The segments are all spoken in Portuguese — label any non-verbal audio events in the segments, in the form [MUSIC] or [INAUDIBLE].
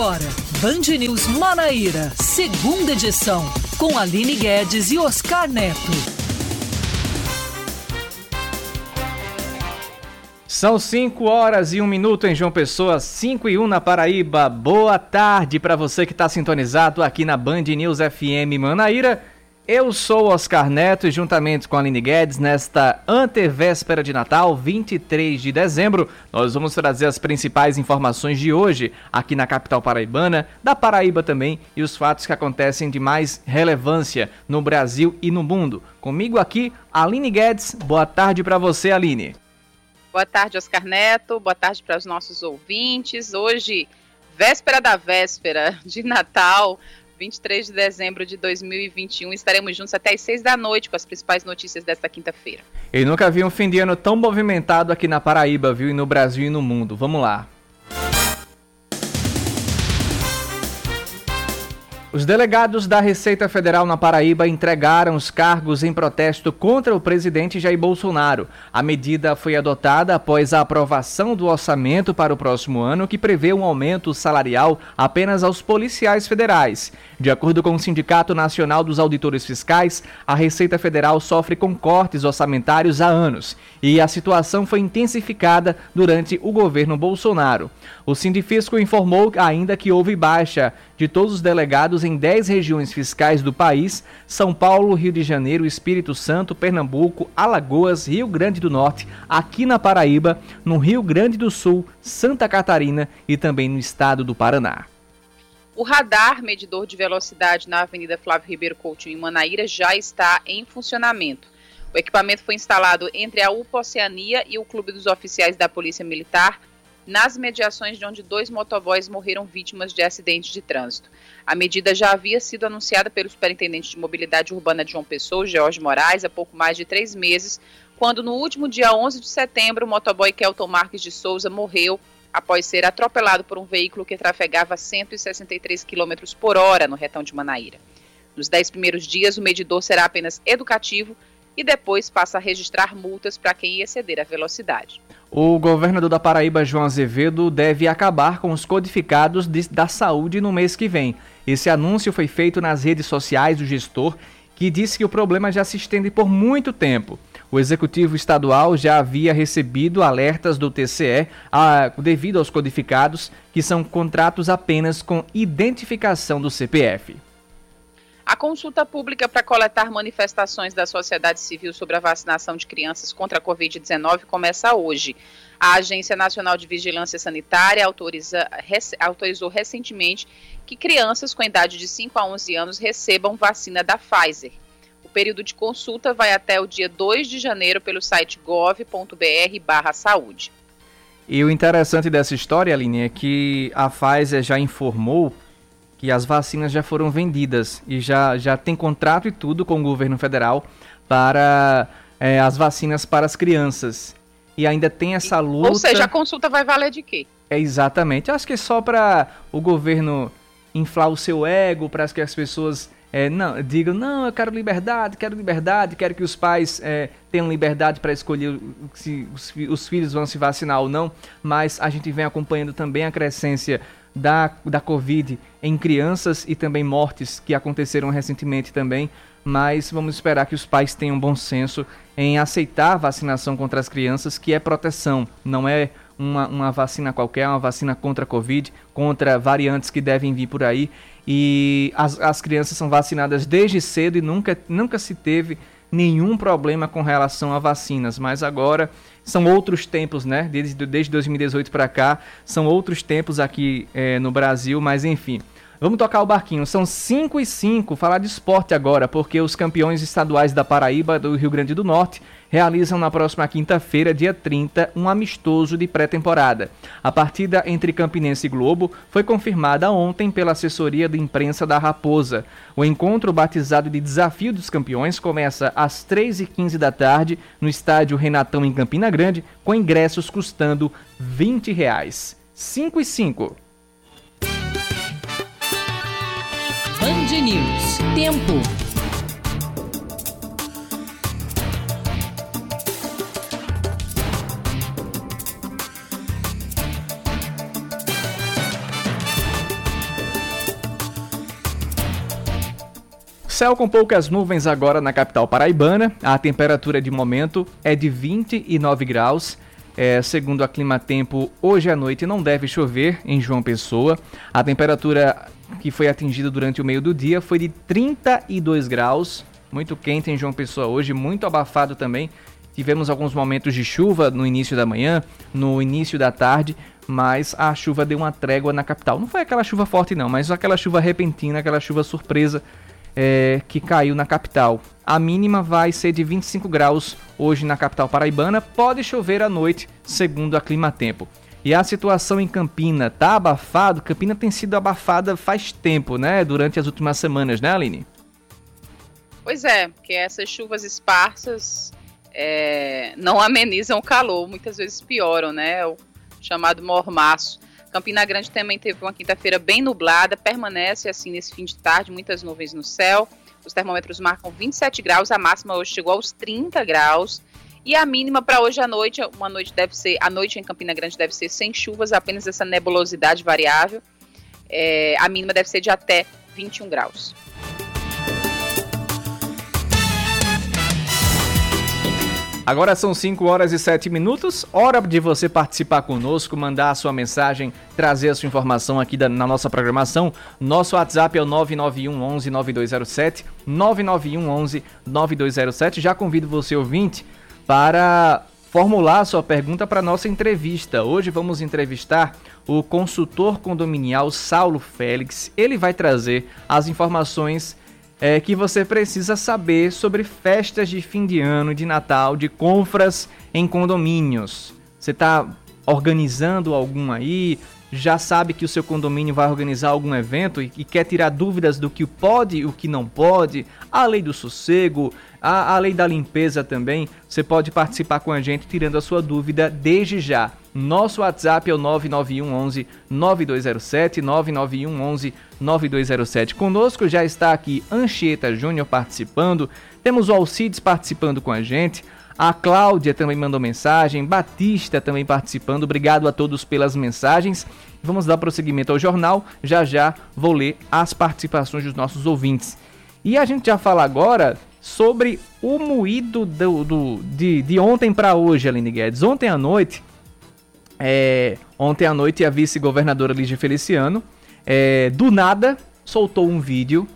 agora, Band News Manaíra, segunda edição, com Aline Guedes e Oscar Neto. São 5 horas e 1 minuto em João Pessoa, 5 e 1 na Paraíba. Boa tarde para você que está sintonizado aqui na Band News FM Manaíra. Eu sou Oscar Neto e juntamente com a Aline Guedes, nesta antevéspera de Natal, 23 de dezembro, nós vamos trazer as principais informações de hoje aqui na capital paraibana, da Paraíba também e os fatos que acontecem de mais relevância no Brasil e no mundo. Comigo aqui, Aline Guedes. Boa tarde para você, Aline. Boa tarde, Oscar Neto. Boa tarde para os nossos ouvintes. Hoje, véspera da véspera de Natal, 23 de dezembro de 2021. Estaremos juntos até as 6 da noite com as principais notícias desta quinta-feira. Eu nunca vi um fim de ano tão movimentado aqui na Paraíba, viu? E no Brasil e no mundo. Vamos lá. Os delegados da Receita Federal na Paraíba entregaram os cargos em protesto contra o presidente Jair Bolsonaro. A medida foi adotada após a aprovação do orçamento para o próximo ano, que prevê um aumento salarial apenas aos policiais federais. De acordo com o Sindicato Nacional dos Auditores Fiscais, a Receita Federal sofre com cortes orçamentários há anos e a situação foi intensificada durante o governo Bolsonaro. O Sindifisco informou ainda que houve baixa de todos os delegados em 10 regiões fiscais do país: São Paulo, Rio de Janeiro, Espírito Santo, Pernambuco, Alagoas, Rio Grande do Norte, aqui na Paraíba, no Rio Grande do Sul, Santa Catarina e também no estado do Paraná. O radar medidor de velocidade na Avenida Flávio Ribeiro Coutinho, em Manaíra, já está em funcionamento. O equipamento foi instalado entre a UPA Oceania e o Clube dos Oficiais da Polícia Militar, nas mediações de onde dois motoboys morreram vítimas de acidentes de trânsito. A medida já havia sido anunciada pelo superintendente de mobilidade urbana de João Pessoa, Jorge Moraes, há pouco mais de três meses, quando no último dia 11 de setembro o motoboy Kelton Marques de Souza morreu após ser atropelado por um veículo que trafegava 163 km por hora no retão de Manaíra. Nos dez primeiros dias, o medidor será apenas educativo e depois passa a registrar multas para quem exceder a velocidade. O governador da Paraíba, João Azevedo, deve acabar com os codificados de, da saúde no mês que vem. Esse anúncio foi feito nas redes sociais do gestor, que disse que o problema já se estende por muito tempo. O executivo estadual já havia recebido alertas do TCE a, devido aos codificados, que são contratos apenas com identificação do CPF. A consulta pública para coletar manifestações da sociedade civil sobre a vacinação de crianças contra a Covid-19 começa hoje. A Agência Nacional de Vigilância Sanitária autoriza, rec, autorizou recentemente que crianças com idade de 5 a 11 anos recebam vacina da Pfizer. O período de consulta vai até o dia 2 de janeiro pelo site gov.br/saúde. E o interessante dessa história, Aline, é que a Pfizer já informou que as vacinas já foram vendidas e já, já tem contrato e tudo com o governo federal para é, as vacinas para as crianças. E ainda tem essa luta. Ou seja, a consulta vai valer de quê? É exatamente. Acho que é só para o governo inflar o seu ego, para que as pessoas é, não, digam, não, eu quero liberdade, quero liberdade, quero que os pais é, tenham liberdade para escolher se os, os, filhos vão se vacinar ou não, mas a gente vem acompanhando também a crescência da, da Covid em crianças e também mortes que aconteceram recentemente também, mas vamos esperar que os pais tenham bom senso em aceitar a vacinação contra as crianças, que é proteção, não é uma, uma vacina qualquer, é uma vacina contra a Covid, contra variantes que devem vir por aí. E as, as crianças são vacinadas desde cedo e nunca, nunca se teve nenhum problema com relação a vacinas, mas agora são outros tempos, né? Desde, desde 2018 para cá, são outros tempos aqui é, no Brasil, mas enfim. Vamos tocar o barquinho. São 5 e 5. Falar de esporte agora, porque os campeões estaduais da Paraíba, do Rio Grande do Norte, realizam na próxima quinta-feira, dia 30, um amistoso de pré-temporada. A partida entre Campinense e Globo foi confirmada ontem pela assessoria de imprensa da Raposa. O encontro, batizado de Desafio dos Campeões, começa às 3h15 da tarde no estádio Renatão, em Campina Grande, com ingressos custando 20 reais. 5 e 5. Band News. Tempo. Céu com poucas nuvens agora na capital paraibana. A temperatura de momento é de 29 graus. É, segundo a Clima Tempo, hoje à noite não deve chover em João Pessoa. A temperatura que foi atingida durante o meio do dia foi de 32 graus. Muito quente em João Pessoa hoje, muito abafado também. Tivemos alguns momentos de chuva no início da manhã, no início da tarde, mas a chuva deu uma trégua na capital. Não foi aquela chuva forte, não, mas aquela chuva repentina, aquela chuva surpresa é, que caiu na capital. A mínima vai ser de 25 graus hoje na capital paraibana. Pode chover à noite, segundo a Clima Tempo. E a situação em Campina tá abafado? Campina tem sido abafada faz tempo, né? Durante as últimas semanas, né, Aline? Pois é, porque essas chuvas esparsas é, não amenizam o calor, muitas vezes pioram, né? O chamado mormaço. Campina Grande também teve uma quinta-feira bem nublada, permanece assim nesse fim de tarde, muitas nuvens no céu. Os termômetros marcam 27 graus, a máxima hoje chegou aos 30 graus. E a mínima para hoje à noite, uma noite deve ser, a noite em Campina Grande deve ser sem chuvas, apenas essa nebulosidade variável. É, a mínima deve ser de até 21 graus. Agora são 5 horas e 7 minutos, hora de você participar conosco, mandar a sua mensagem, trazer a sua informação aqui da, na nossa programação. Nosso WhatsApp é o 991 11 9207, 991 11 9207. Já convido você, ouvinte, para formular a sua pergunta para nossa entrevista. Hoje vamos entrevistar o consultor condominial Saulo Félix. Ele vai trazer as informações é, que você precisa saber sobre festas de fim de ano, de Natal, de compras em condomínios. Você está organizando algum aí? Já sabe que o seu condomínio vai organizar algum evento e, e quer tirar dúvidas do que pode e o que não pode? A lei do sossego, a, a lei da limpeza também. Você pode participar com a gente tirando a sua dúvida desde já. Nosso WhatsApp é o 991 11 9207, 991 11 9207. Conosco já está aqui Anchieta Júnior participando, temos o Alcides participando com a gente, a Cláudia também mandou mensagem, Batista também participando. Obrigado a todos pelas mensagens. Vamos dar prosseguimento ao jornal. Já já vou ler as participações dos nossos ouvintes. E a gente já fala agora sobre o moído do, do de, de ontem para hoje, Aline Guedes. Ontem à noite, é, ontem à noite, a vice-governadora Lígia Feliciano, é, do nada, soltou um vídeo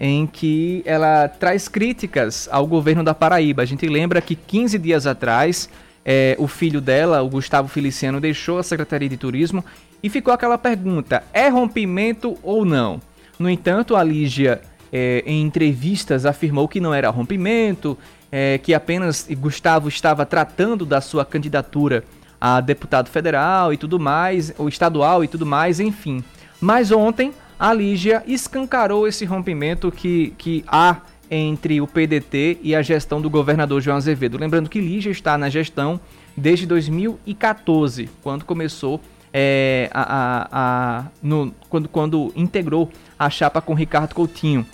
em que ela traz críticas ao governo da Paraíba. A gente lembra que 15 dias atrás, é, o filho dela, o Gustavo Feliciano, deixou a Secretaria de Turismo e ficou aquela pergunta: é rompimento ou não? No entanto, a Lígia, é, em entrevistas, afirmou que não era rompimento, é, que apenas Gustavo estava tratando da sua candidatura a deputado federal e tudo mais, ou estadual e tudo mais, enfim. Mas ontem a Lígia escancarou esse rompimento que, que há entre o PDT e a gestão do governador João Azevedo. Lembrando que Lígia está na gestão desde 2014, quando começou é, a, a, a no, quando, quando integrou a chapa com Ricardo Coutinho.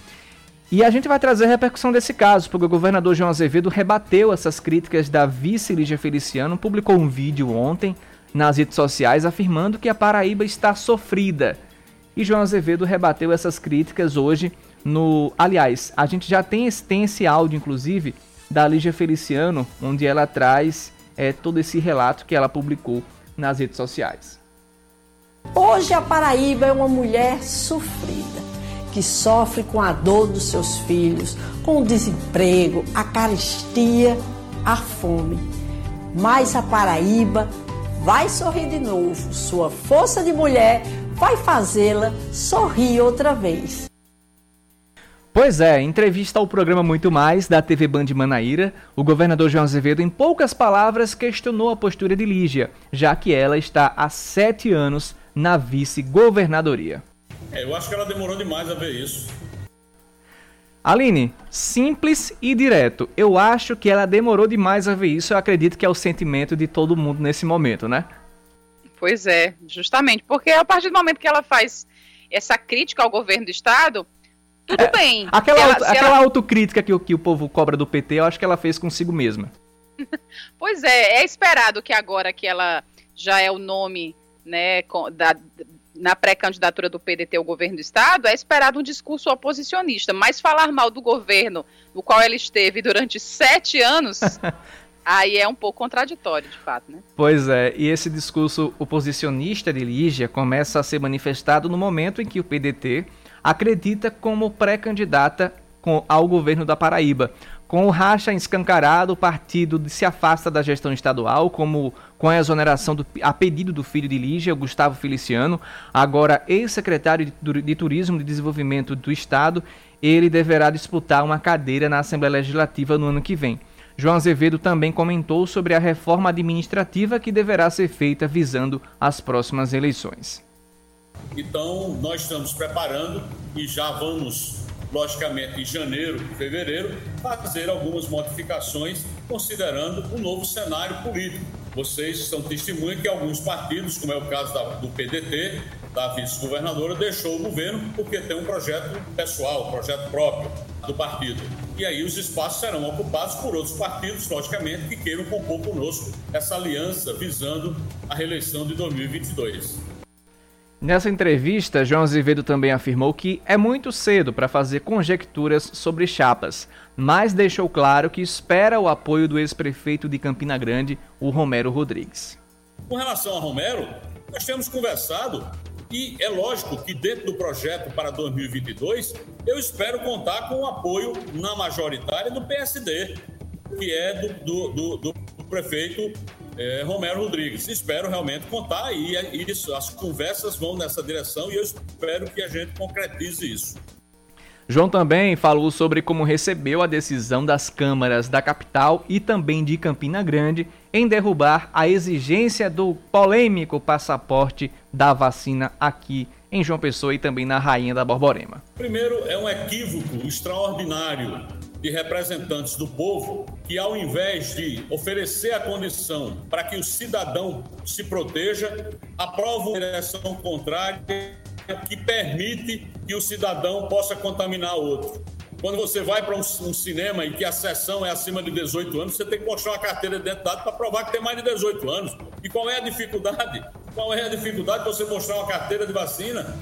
E a gente vai trazer a repercussão desse caso, porque o governador João Azevedo rebateu essas críticas da vice Lígia Feliciano, publicou um vídeo ontem nas redes sociais afirmando que a Paraíba está sofrida. E João Azevedo rebateu essas críticas hoje no. Aliás, a gente já tem esse, tem esse áudio, inclusive, da Lígia Feliciano, onde ela traz é, todo esse relato que ela publicou nas redes sociais. Hoje a Paraíba é uma mulher sofrida que sofre com a dor dos seus filhos, com o desemprego, a caristia, a fome. Mas a Paraíba vai sorrir de novo. Sua força de mulher vai fazê-la sorrir outra vez. Pois é, em entrevista ao programa Muito Mais, da TV Band Manaíra, o governador João Azevedo, em poucas palavras, questionou a postura de Lígia, já que ela está há sete anos na vice-governadoria. É, eu acho que ela demorou demais a ver isso. Aline, simples e direto. Eu acho que ela demorou demais a ver isso. Eu acredito que é o sentimento de todo mundo nesse momento, né? Pois é, justamente. Porque a partir do momento que ela faz essa crítica ao governo do Estado, tudo é, bem. Aquela, ela, aquela ela... autocrítica que, que o povo cobra do PT, eu acho que ela fez consigo mesma. [LAUGHS] pois é, é esperado que agora que ela já é o nome né, da, na pré-candidatura do PDT ao governo do Estado, é esperado um discurso oposicionista, mas falar mal do governo no qual ela esteve durante sete anos, [LAUGHS] aí é um pouco contraditório, de fato, né? Pois é, e esse discurso oposicionista de Lígia começa a ser manifestado no momento em que o PDT acredita como pré-candidata ao governo da Paraíba. Com o racha escancarado, o partido se afasta da gestão estadual, como com a exoneração do, a pedido do filho de Lígia, Gustavo Feliciano, agora ex-secretário de, de Turismo e de Desenvolvimento do Estado, ele deverá disputar uma cadeira na Assembleia Legislativa no ano que vem. João Azevedo também comentou sobre a reforma administrativa que deverá ser feita visando as próximas eleições. Então, nós estamos preparando e já vamos logicamente em janeiro, fevereiro, fazer algumas modificações considerando o novo cenário político. Vocês são testemunha que alguns partidos, como é o caso da, do PDT, da vice-governadora, deixou o governo porque tem um projeto pessoal, um projeto próprio do partido. E aí os espaços serão ocupados por outros partidos, logicamente, que queiram compor conosco essa aliança visando a reeleição de 2022. Nessa entrevista, João Azevedo também afirmou que é muito cedo para fazer conjecturas sobre chapas, mas deixou claro que espera o apoio do ex-prefeito de Campina Grande, o Romero Rodrigues. Com relação a Romero, nós temos conversado e é lógico que dentro do projeto para 2022, eu espero contar com o apoio na majoritária do PSD, que é do, do, do, do prefeito é, Romero Rodrigues. Espero realmente contar e, e isso, as conversas vão nessa direção e eu espero que a gente concretize isso. João também falou sobre como recebeu a decisão das câmaras da capital e também de Campina Grande em derrubar a exigência do polêmico passaporte da vacina aqui em João Pessoa e também na Rainha da Borborema. Primeiro, é um equívoco extraordinário de representantes do povo que, ao invés de oferecer a condição para que o cidadão se proteja, aprovam direção contrária que permite que o cidadão possa contaminar outro. Quando você vai para um, um, cinema e que a sessão é acima de 18 anos, você tem que mostrar uma carteira de identidade para provar que tem mais de 18 anos. E qual é a dificuldade? Qual é a dificuldade de você mostrar uma carteira de vacina?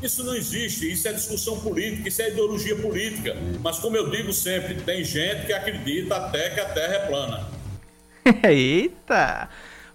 Isso não existe, isso é discussão política, isso é ideologia política. Mas, como eu digo sempre, tem gente que acredita até que a Terra é plana. [LAUGHS] Eita!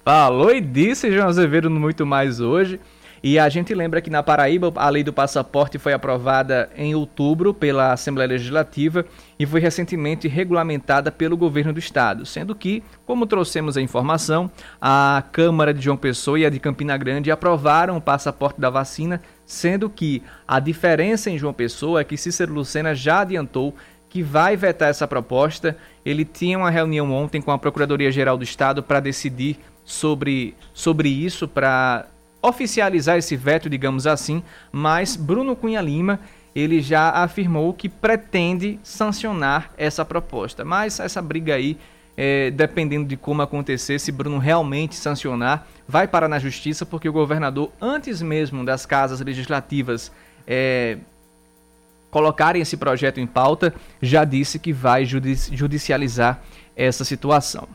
Falou e disse João Azevedo muito mais hoje. E a gente lembra que na Paraíba a lei do passaporte foi aprovada em outubro pela Assembleia Legislativa e foi recentemente regulamentada pelo governo do estado, sendo que, como trouxemos a informação, a Câmara de João Pessoa e a de Campina Grande aprovaram o passaporte da vacina, sendo que a diferença em João Pessoa é que Cícero Lucena já adiantou que vai vetar essa proposta. Ele tinha uma reunião ontem com a Procuradoria-Geral do Estado para decidir sobre, sobre isso, para oficializar esse veto, digamos assim, mas Bruno Cunha Lima ele já afirmou que pretende sancionar essa proposta. Mas essa briga aí, é, dependendo de como acontecer, se Bruno realmente sancionar, vai parar na justiça, porque o governador, antes mesmo das casas legislativas é, colocarem esse projeto em pauta, já disse que vai judicializar essa situação.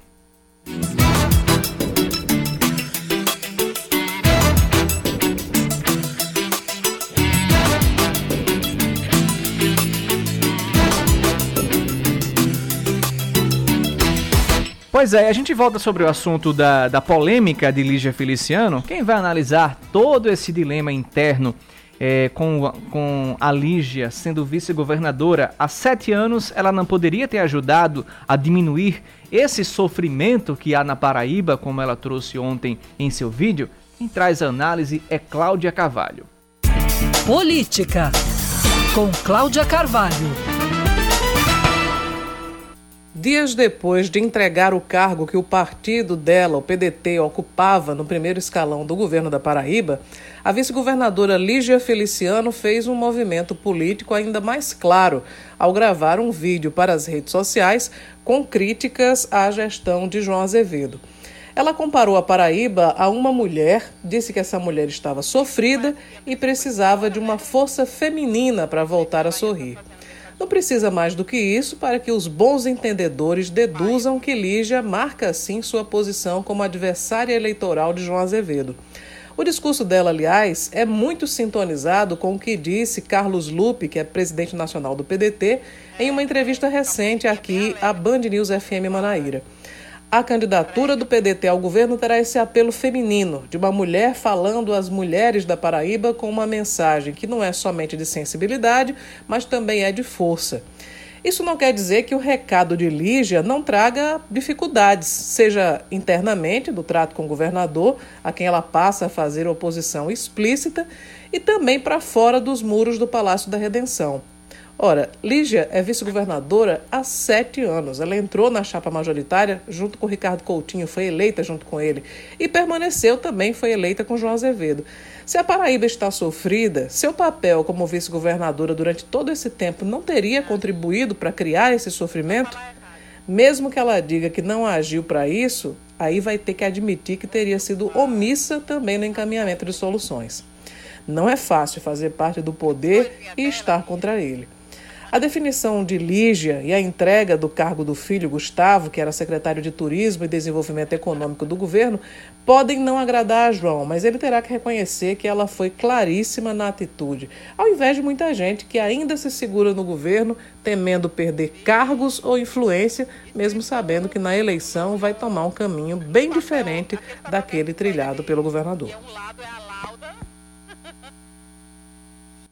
Pois é, a gente volta sobre o assunto da, da polêmica de Lígia Feliciano. Quem vai analisar todo esse dilema interno é, com, com a Lígia sendo vice-governadora há sete anos, ela não poderia ter ajudado a diminuir esse sofrimento que há na Paraíba, como ela trouxe ontem em seu vídeo? Quem traz a análise é Cláudia Carvalho. Política, com Cláudia Carvalho. Dias depois de entregar o cargo que o partido dela, o PDT, ocupava no primeiro escalão do governo da Paraíba, a vice-governadora Lígia Feliciano fez um movimento político ainda mais claro ao gravar um vídeo para as redes sociais com críticas à gestão de João Azevedo. Ela comparou a Paraíba a uma mulher, disse que essa mulher estava sofrida e precisava de uma força feminina para voltar a sorrir. Não precisa mais do que isso para que os bons entendedores deduzam que Lígia marca assim sua posição como adversária eleitoral de João Azevedo. O discurso dela, aliás, é muito sintonizado com o que disse Carlos Lupe, que é presidente nacional do PDT, em uma entrevista recente aqui à Band News FM Manaíra. A candidatura do PDT ao governo terá esse apelo feminino, de uma mulher falando às mulheres da Paraíba com uma mensagem que não é somente de sensibilidade, mas também é de força. Isso não quer dizer que o recado de Lígia não traga dificuldades, seja internamente, do trato com o governador, a quem ela passa a fazer oposição explícita, e também para fora dos muros do Palácio da Redenção. Ora, Lígia é vice-governadora há sete anos. Ela entrou na chapa majoritária junto com Ricardo Coutinho, foi eleita junto com ele e permaneceu também, foi eleita com João Azevedo. Se a Paraíba está sofrida, seu papel como vice-governadora durante todo esse tempo não teria contribuído para criar esse sofrimento? Mesmo que ela diga que não agiu para isso, aí vai ter que admitir que teria sido omissa também no encaminhamento de soluções. Não é fácil fazer parte do poder e estar contra ele. A definição de Lígia e a entrega do cargo do filho Gustavo, que era secretário de Turismo e Desenvolvimento Econômico do governo, podem não agradar a João, mas ele terá que reconhecer que ela foi claríssima na atitude, ao invés de muita gente que ainda se segura no governo, temendo perder cargos ou influência, mesmo sabendo que na eleição vai tomar um caminho bem diferente daquele trilhado pelo governador.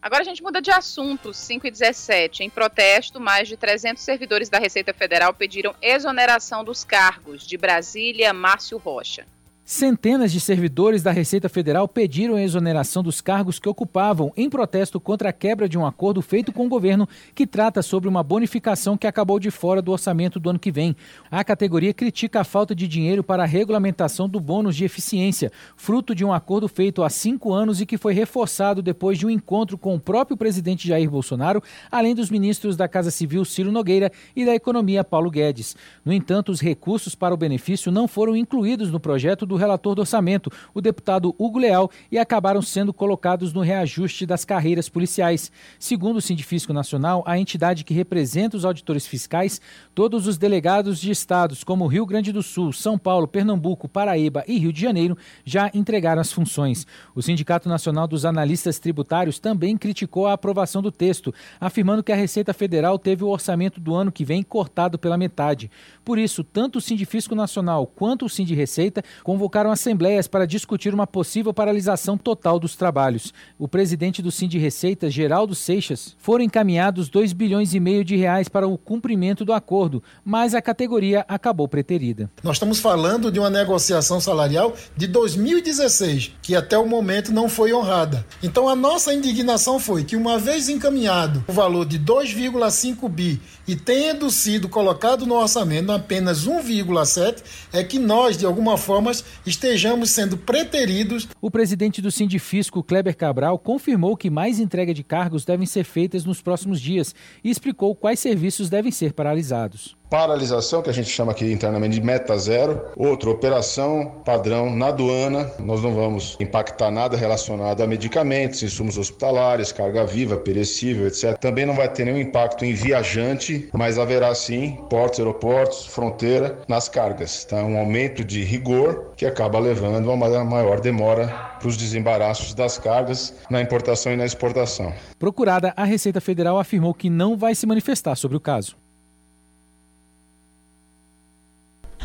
Agora a gente muda de assunto, 5 e 17. Em protesto, mais de 300 servidores da Receita Federal pediram exoneração dos cargos. De Brasília, Márcio Rocha. Centenas de servidores da Receita Federal pediram a exoneração dos cargos que ocupavam em protesto contra a quebra de um acordo feito com o governo que trata sobre uma bonificação que acabou de fora do orçamento do ano que vem. A categoria critica a falta de dinheiro para a regulamentação do bônus de eficiência, fruto de um acordo feito há cinco anos e que foi reforçado depois de um encontro com o próprio presidente Jair Bolsonaro, além dos ministros da Casa Civil Ciro Nogueira e da Economia Paulo Guedes. No entanto, os recursos para o benefício não foram incluídos no projeto do do relator do orçamento, o deputado Hugo Leal, e acabaram sendo colocados no reajuste das carreiras policiais. Segundo o Sindifisco Nacional, a entidade que representa os auditores fiscais, todos os delegados de estados como Rio Grande do Sul, São Paulo, Pernambuco, Paraíba e Rio de Janeiro já entregaram as funções. O Sindicato Nacional dos Analistas Tributários também criticou a aprovação do texto, afirmando que a Receita Federal teve o orçamento do ano que vem cortado pela metade. Por isso, tanto o Sindifisco Nacional quanto o Sind Receita convocaram convocaram assembleias para discutir uma possível paralisação total dos trabalhos. O presidente do Sind Receita, Geraldo Seixas, foram encaminhados 2 bilhões e meio de reais para o cumprimento do acordo, mas a categoria acabou preterida. Nós estamos falando de uma negociação salarial de 2016, que até o momento não foi honrada. Então a nossa indignação foi que uma vez encaminhado o valor de 2,5 bi e tendo sido colocado no orçamento apenas 1,7, é que nós de alguma forma estejamos sendo preteridos. O presidente do Sindifisco, Kleber Cabral, confirmou que mais entrega de cargos devem ser feitas nos próximos dias e explicou quais serviços devem ser paralisados paralisação, que a gente chama aqui internamente de meta zero. Outra, operação padrão na aduana. Nós não vamos impactar nada relacionado a medicamentos, insumos hospitalares, carga viva, perecível, etc. Também não vai ter nenhum impacto em viajante, mas haverá sim portos, aeroportos, fronteira nas cargas. Tá? Um aumento de rigor que acaba levando a uma maior demora para os desembaraços das cargas na importação e na exportação. Procurada, a Receita Federal afirmou que não vai se manifestar sobre o caso.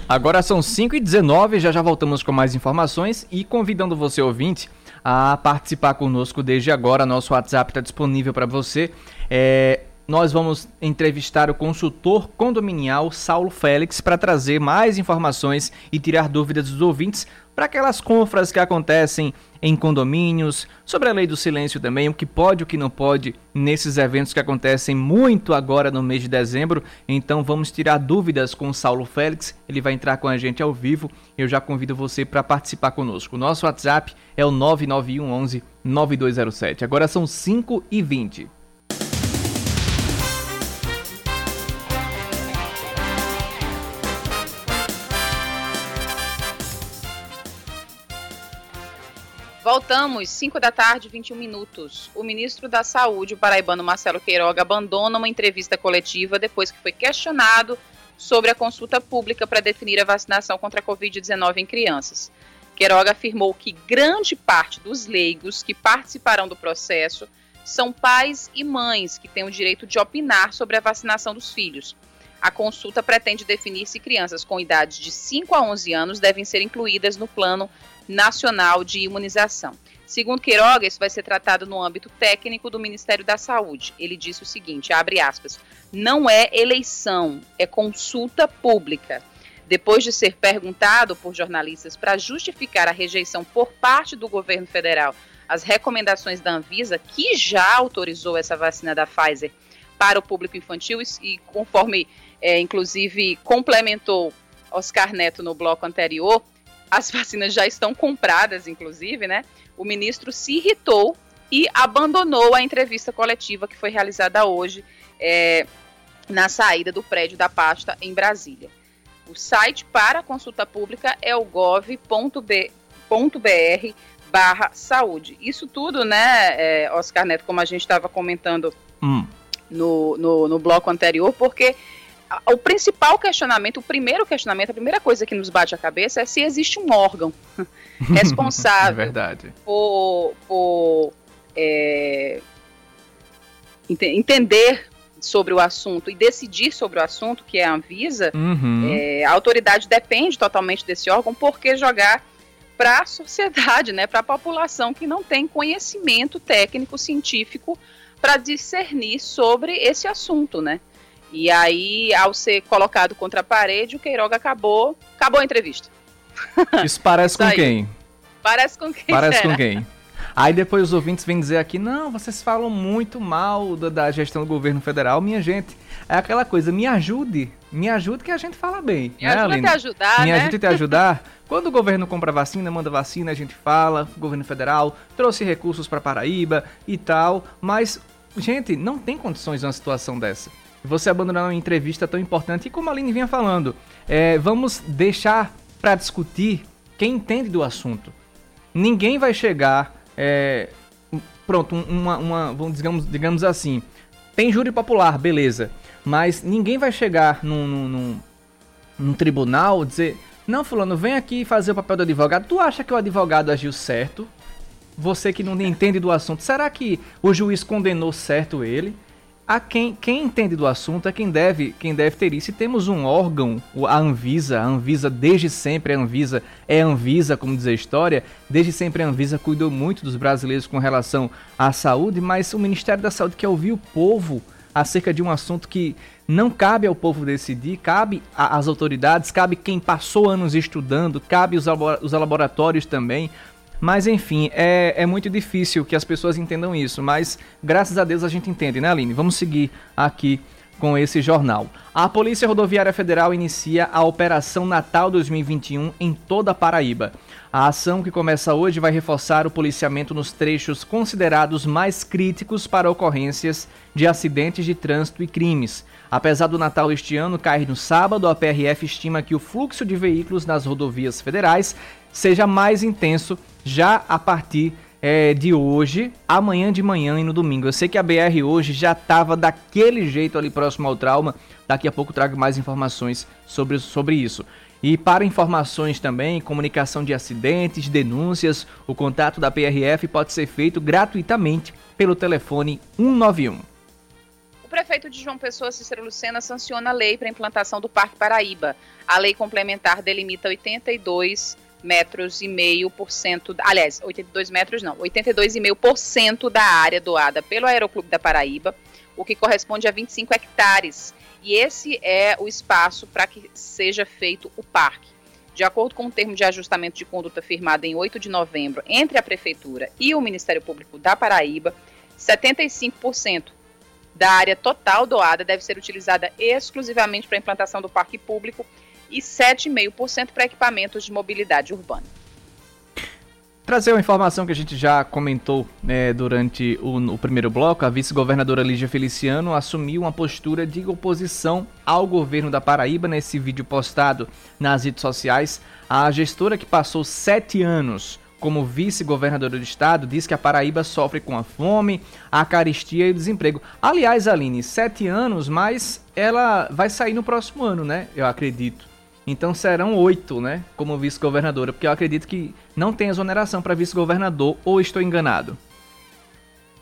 Agora são 5h19, já já voltamos com mais informações e convidando você, ouvinte, a participar conosco desde agora. Nosso WhatsApp está disponível para você. É, nós vamos entrevistar o consultor condominial Saulo Félix para trazer mais informações e tirar dúvidas dos ouvintes para aquelas confras que acontecem em condomínios, sobre a lei do silêncio também, o que pode e o que não pode nesses eventos que acontecem muito agora no mês de dezembro. Então vamos tirar dúvidas com o Saulo Félix, ele vai entrar com a gente ao vivo. Eu já convido você para participar conosco. O nosso WhatsApp é o 991 11 9207. Agora são 5 e 20. Voltamos, 5 da tarde, 21 minutos. O ministro da Saúde, o paraibano Marcelo Queiroga, abandona uma entrevista coletiva depois que foi questionado sobre a consulta pública para definir a vacinação contra a Covid-19 em crianças. Queiroga afirmou que grande parte dos leigos que participarão do processo são pais e mães que têm o direito de opinar sobre a vacinação dos filhos. A consulta pretende definir se crianças com idade de 5 a 11 anos devem ser incluídas no Plano Nacional de Imunização. Segundo Queiroga, isso vai ser tratado no âmbito técnico do Ministério da Saúde. Ele disse o seguinte, abre aspas, não é eleição, é consulta pública. Depois de ser perguntado por jornalistas para justificar a rejeição por parte do governo federal às recomendações da Anvisa, que já autorizou essa vacina da Pfizer para o público infantil e, conforme, é, inclusive, complementou Oscar Neto no bloco anterior, as vacinas já estão compradas, inclusive, né? O ministro se irritou e abandonou a entrevista coletiva que foi realizada hoje é, na saída do prédio da pasta em Brasília. O site para consulta pública é o gov.br barra saúde. Isso tudo, né, é, Oscar Neto, como a gente estava comentando hum. no, no, no bloco anterior, porque o principal questionamento, o primeiro questionamento, a primeira coisa que nos bate a cabeça é se existe um órgão [LAUGHS] responsável é por, por é, entender sobre o assunto e decidir sobre o assunto, que é a Anvisa, uhum. é, a autoridade depende totalmente desse órgão, porque jogar para a sociedade, né, para a população que não tem conhecimento técnico científico para discernir sobre esse assunto, né? E aí, ao ser colocado contra a parede, o Queiroga acabou, acabou a entrevista. [LAUGHS] Isso parece com quem? Parece com quem? Parece será? com quem? Aí depois os ouvintes vêm dizer aqui, não, vocês falam muito mal da, da, gestão do governo federal. Minha gente, é aquela coisa, me ajude, me ajude que a gente fala bem. Me né, ajuda a te ajudar, Me né? ajude a te ajudar. Quando o governo compra vacina, manda vacina, a gente fala, o governo federal trouxe recursos para Paraíba e tal, mas, gente, não tem condições de uma situação dessa você abandonar uma entrevista tão importante. E como a Aline vinha falando, é, vamos deixar para discutir quem entende do assunto. Ninguém vai chegar. É, pronto, uma, uma, vamos, digamos, digamos assim. Tem júri popular, beleza. Mas ninguém vai chegar num, num, num, num tribunal dizer: Não, Fulano, vem aqui fazer o papel do advogado. Tu acha que o advogado agiu certo? Você que não entende do assunto, será que o juiz condenou certo ele? A quem, quem entende do assunto é quem deve, quem deve ter isso. E temos um órgão, a Anvisa, a Anvisa desde sempre, a Anvisa é Anvisa, como diz a história, desde sempre a Anvisa cuidou muito dos brasileiros com relação à saúde, mas o Ministério da Saúde quer ouvir o povo acerca de um assunto que não cabe ao povo decidir, cabe às autoridades, cabe quem passou anos estudando, cabe os, os laboratórios também. Mas enfim, é, é muito difícil que as pessoas entendam isso, mas graças a Deus a gente entende, né, Aline? Vamos seguir aqui com esse jornal. A Polícia Rodoviária Federal inicia a Operação Natal 2021 em toda a Paraíba. A ação que começa hoje vai reforçar o policiamento nos trechos considerados mais críticos para ocorrências de acidentes de trânsito e crimes. Apesar do Natal este ano cair no sábado, a PRF estima que o fluxo de veículos nas rodovias federais seja mais intenso já a partir é, de hoje, amanhã de manhã e no domingo. Eu sei que a BR hoje já estava daquele jeito ali próximo ao trauma. Daqui a pouco trago mais informações sobre, sobre isso. E para informações também, comunicação de acidentes, denúncias, o contato da PRF pode ser feito gratuitamente pelo telefone 191. O prefeito de João Pessoa, Cícero Lucena, sanciona a lei para implantação do Parque Paraíba. A lei complementar delimita 82 metros e meio por cento, aliás, 82 metros não, 82,5% da área doada pelo Aeroclube da Paraíba, o que corresponde a 25 hectares. E esse é o espaço para que seja feito o parque. De acordo com o termo de ajustamento de conduta firmado em 8 de novembro entre a Prefeitura e o Ministério Público da Paraíba, 75% da área total doada deve ser utilizada exclusivamente para a implantação do parque público e 7,5% para equipamentos de mobilidade urbana. Trazer uma informação que a gente já comentou né, durante o, o, primeiro bloco, a vice-governadora Lígia Feliciano assumiu uma postura de oposição ao governo da Paraíba nesse vídeo postado nas redes sociais. A gestora que passou sete anos como vice-governadora do estado diz que a Paraíba sofre com a fome, a caristia e o desemprego. Aliás, Aline, sete anos, mas ela vai sair no próximo ano, né? Eu acredito. Então serão oito, né? Como vice-governadora, porque eu acredito que não tem exoneração para vice-governador, ou estou enganado?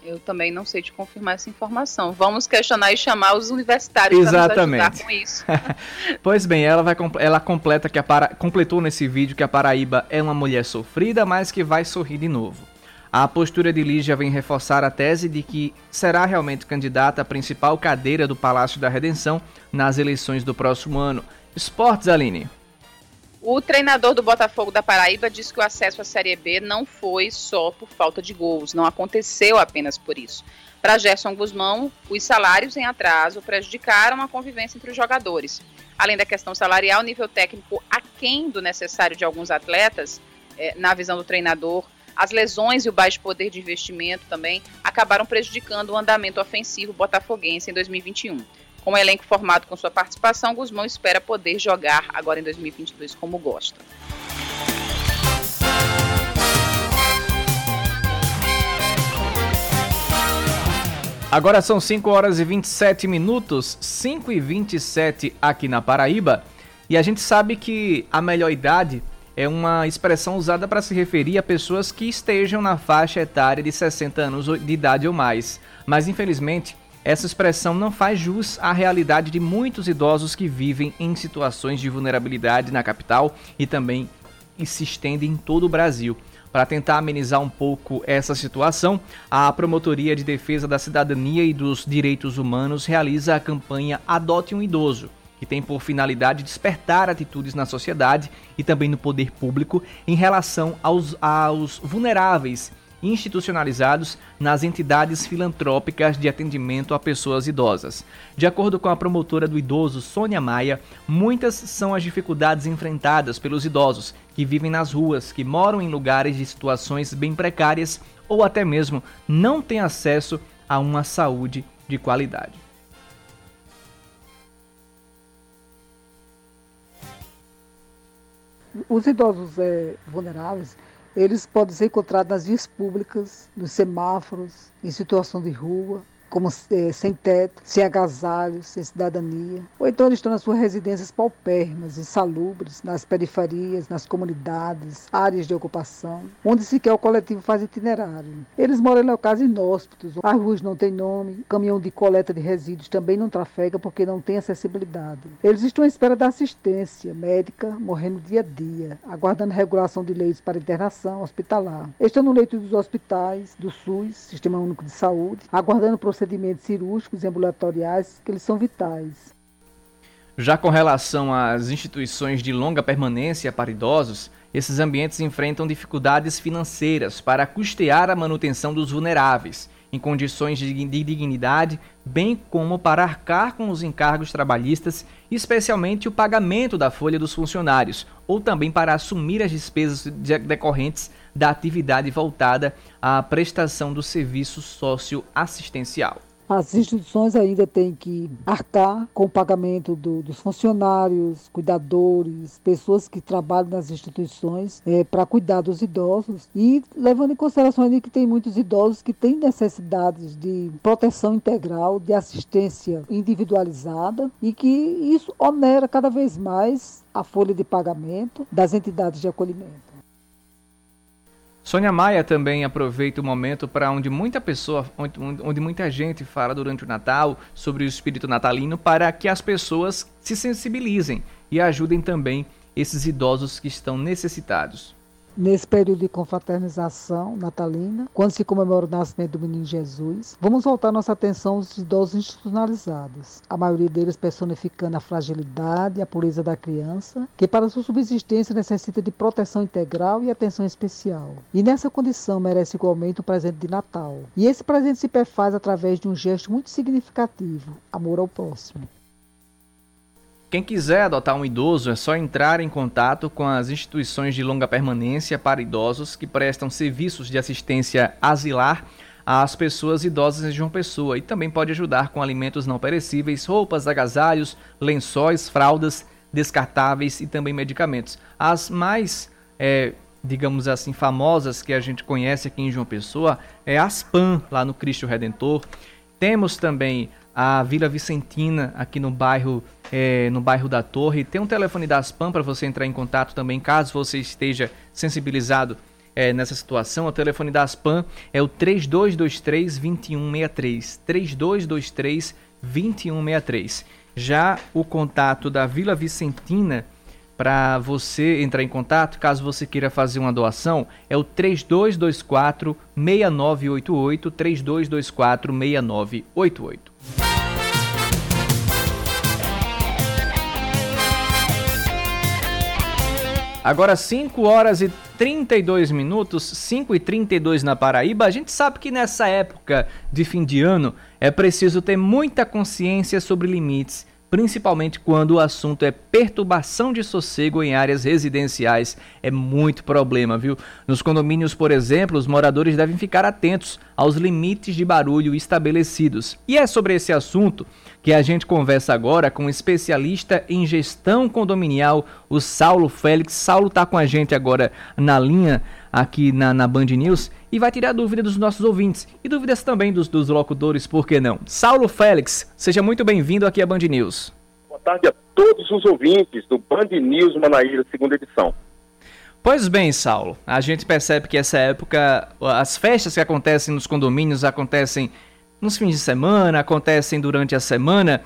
Eu também não sei te confirmar essa informação. Vamos questionar e chamar os universitários Exatamente. para nos ajudar com isso. [LAUGHS] pois bem, ela vai ela completa que a para, completou nesse vídeo que a Paraíba é uma mulher sofrida, mas que vai sorrir de novo. A postura de Lígia vem reforçar a tese de que será realmente candidata à principal cadeira do Palácio da Redenção nas eleições do próximo ano. Esportes, Aline. O treinador do Botafogo da Paraíba disse que o acesso à Série B não foi só por falta de gols, não aconteceu apenas por isso. Para Gerson Guzmão, os salários em atraso prejudicaram a convivência entre os jogadores. Além da questão salarial, o nível técnico aquém do necessário de alguns atletas, é, na visão do treinador, as lesões e o baixo poder de investimento também acabaram prejudicando o andamento ofensivo botafoguense em 2021. Com o elenco formado com sua participação, Guzmão espera poder jogar agora em 2022 como gosta. Agora são 5 horas e 27 minutos, 5 e 27 aqui na Paraíba, e a gente sabe que a melhor idade é uma expressão usada para se referir a pessoas que estejam na faixa etária de 60 anos de idade ou mais. Mas infelizmente, essa expressão não faz jus à realidade de muitos idosos que vivem em situações de vulnerabilidade na capital e também e se estende em todo o Brasil. Para tentar amenizar um pouco essa situação, a Promotoria de Defesa da Cidadania e dos Direitos Humanos realiza a campanha Adote um Idoso, que tem por finalidade despertar atitudes na sociedade e também no poder público em relação aos, aos vulneráveis institucionalizados nas entidades filantrópicas de atendimento a pessoas idosas. De acordo com a promotora do idoso, Sônia Maia, muitas são as dificuldades enfrentadas pelos idosos que vivem nas ruas, que moram em lugares de situações bem precárias ou até mesmo não têm acesso a uma saúde de qualidade. Os idosos é, vulneráveis eles podem ser encontrados nas vias públicas, nos semáforos, em situação de rua, como é, sem teto, sem agasalho, sem cidadania. Ou então eles estão nas suas residências paupérrimas, insalubres, nas periferias, nas comunidades, áreas de ocupação, onde sequer o coletivo faz itinerário. Eles moram em locais inóspitos, as ruas não têm nome, caminhão de coleta de resíduos também não trafega porque não tem acessibilidade. Eles estão à espera da assistência médica, morrendo dia a dia, aguardando regulação de leitos para internação hospitalar. Estão no leito dos hospitais, do SUS, Sistema Único de Saúde, aguardando o procedimentos cirúrgicos e ambulatoriais que eles são vitais. Já com relação às instituições de longa permanência para idosos, esses ambientes enfrentam dificuldades financeiras para custear a manutenção dos vulneráveis, em condições de dignidade, bem como para arcar com os encargos trabalhistas, especialmente o pagamento da folha dos funcionários, ou também para assumir as despesas decorrentes da atividade voltada à prestação do serviço socioassistencial. As instituições ainda têm que arcar com o pagamento do, dos funcionários, cuidadores, pessoas que trabalham nas instituições é, para cuidar dos idosos e levando em consideração ainda que tem muitos idosos que têm necessidades de proteção integral, de assistência individualizada e que isso onera cada vez mais a folha de pagamento das entidades de acolhimento. Sônia Maia também aproveita o momento para onde muita pessoa, onde, onde muita gente fala durante o Natal sobre o espírito natalino para que as pessoas se sensibilizem e ajudem também esses idosos que estão necessitados nesse período de confraternização natalina, quando se comemora o nascimento do menino Jesus, vamos voltar nossa atenção aos idosos institucionalizados, a maioria deles personificando a fragilidade e a pureza da criança, que para sua subsistência necessita de proteção integral e atenção especial. E nessa condição merece igualmente o presente de Natal. E esse presente se perfaz através de um gesto muito significativo, amor ao próximo. Quem quiser adotar um idoso é só entrar em contato com as instituições de longa permanência para idosos que prestam serviços de assistência asilar às pessoas idosas em João Pessoa e também pode ajudar com alimentos não perecíveis, roupas, agasalhos, lençóis, fraldas descartáveis e também medicamentos. As mais, é, digamos assim, famosas que a gente conhece aqui em João Pessoa é as PAN, lá no Cristo Redentor. Temos também a Vila Vicentina, aqui no bairro, é, no bairro da Torre. Tem um telefone da Aspam para você entrar em contato também, caso você esteja sensibilizado é, nessa situação. O telefone da Aspam é o 3223 2163. 3223 2163. Já o contato da Vila Vicentina para você entrar em contato, caso você queira fazer uma doação, é o 3224 6988, 3224 6988. Agora 5 horas e 32 minutos, 5 e 32 na Paraíba. A gente sabe que nessa época de fim de ano é preciso ter muita consciência sobre limites principalmente quando o assunto é perturbação de sossego em áreas residenciais. É muito problema, viu? Nos condomínios, por exemplo, os moradores devem ficar atentos aos limites de barulho estabelecidos. E é sobre esse assunto que a gente conversa agora com um especialista em gestão condominial, o Saulo Félix. Saulo está com a gente agora na linha aqui na, na Band News e vai tirar dúvida dos nossos ouvintes e dúvidas também dos, dos locutores, por que não? Saulo Félix, seja muito bem-vindo aqui à Band News. Boa tarde a todos os ouvintes do Band News Manaíra, segunda edição. Pois bem, Saulo, a gente percebe que essa época, as festas que acontecem nos condomínios acontecem nos fins de semana, acontecem durante a semana.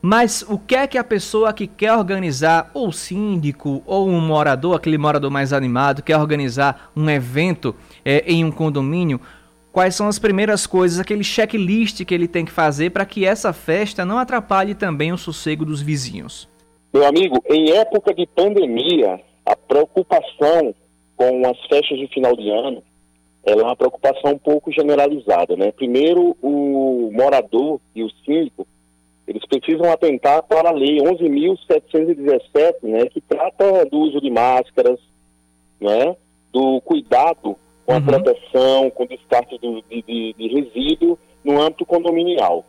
Mas o que é que a pessoa que quer organizar, ou síndico, ou um morador, aquele morador mais animado, quer organizar um evento é, em um condomínio, quais são as primeiras coisas, aquele checklist que ele tem que fazer para que essa festa não atrapalhe também o sossego dos vizinhos? Meu amigo, em época de pandemia, a preocupação com as festas de final de ano ela é uma preocupação um pouco generalizada, né? Primeiro, o morador e o síndico eles precisam atentar para a Lei 11.717, né, que trata do uso de máscaras, né, do cuidado com a uhum. proteção, com o descarte de, de, de resíduo no âmbito condominial.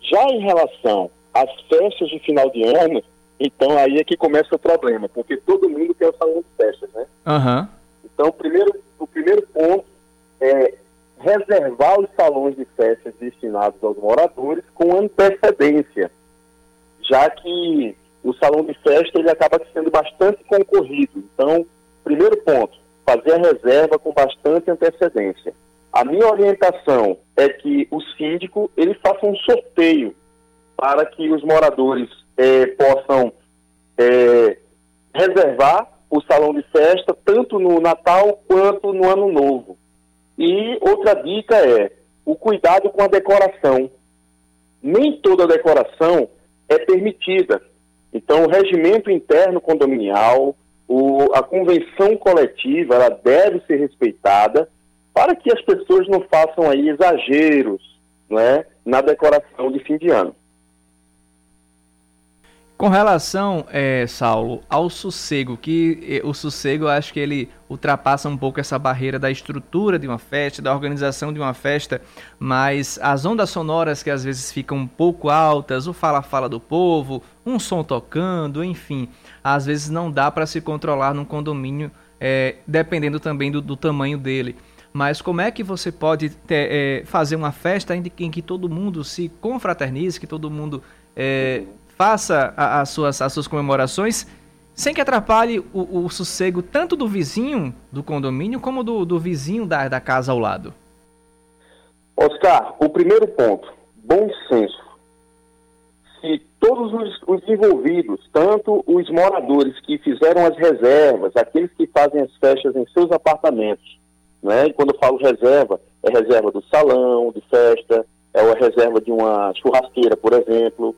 Já em relação às festas de final de ano, então aí é que começa o problema, porque todo mundo quer o salão de festas, né? Uhum. Então, primeiro, o primeiro ponto é reservar os salões de festas destinados aos moradores com antecedência, já que o salão de festa ele acaba sendo bastante concorrido. Então, primeiro ponto, fazer a reserva com bastante antecedência. A minha orientação é que o síndico ele faça um sorteio para que os moradores é, possam é, reservar o salão de festa tanto no Natal quanto no Ano Novo. E outra dica é o cuidado com a decoração. Nem toda decoração é permitida. Então, o regimento interno condominial, o, a convenção coletiva, ela deve ser respeitada para que as pessoas não façam aí exageros não é, na decoração de fim de ano. Com relação, é, Saulo, ao sossego, que é, o sossego eu acho que ele ultrapassa um pouco essa barreira da estrutura de uma festa, da organização de uma festa, mas as ondas sonoras que às vezes ficam um pouco altas, o fala-fala do povo, um som tocando, enfim, às vezes não dá para se controlar num condomínio, é, dependendo também do, do, tamanho dele. Mas como é que você pode ter, é, fazer uma festa em que, todo mundo se confraternize, que todo mundo é, faça suas, as suas comemorações sem que atrapalhe o, o, sossego tanto do vizinho do condomínio como do, do vizinho da, da casa ao lado? Oscar, o primeiro ponto, bom senso. Se todos os, os, envolvidos, tanto os moradores que fizeram as reservas, aqueles que fazem as festas em seus apartamentos, né? E quando eu falo reserva, é reserva do salão de festa, é a reserva de uma churrasqueira, por exemplo,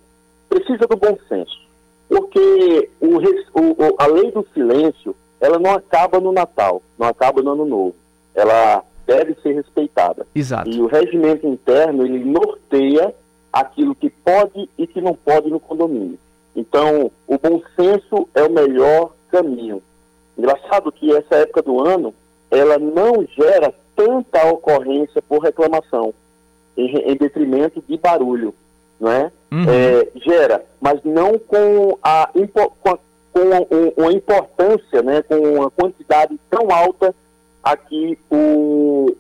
precisa do bom senso, porque o, o, a lei do silêncio, ela não acaba no Natal, não acaba no Ano Novo. Ela deve ser respeitada. Exato. E o regimento interno, ele norteia aquilo que pode e que não pode no condomínio. Então, o bom senso é o melhor caminho. Engraçado que essa época do ano, ela não gera tanta ocorrência por reclamação, em, em detrimento de barulho não é? Uhum. é gera, mas não com a, com a, com uma importância, né, com uma quantidade tão alta a que o,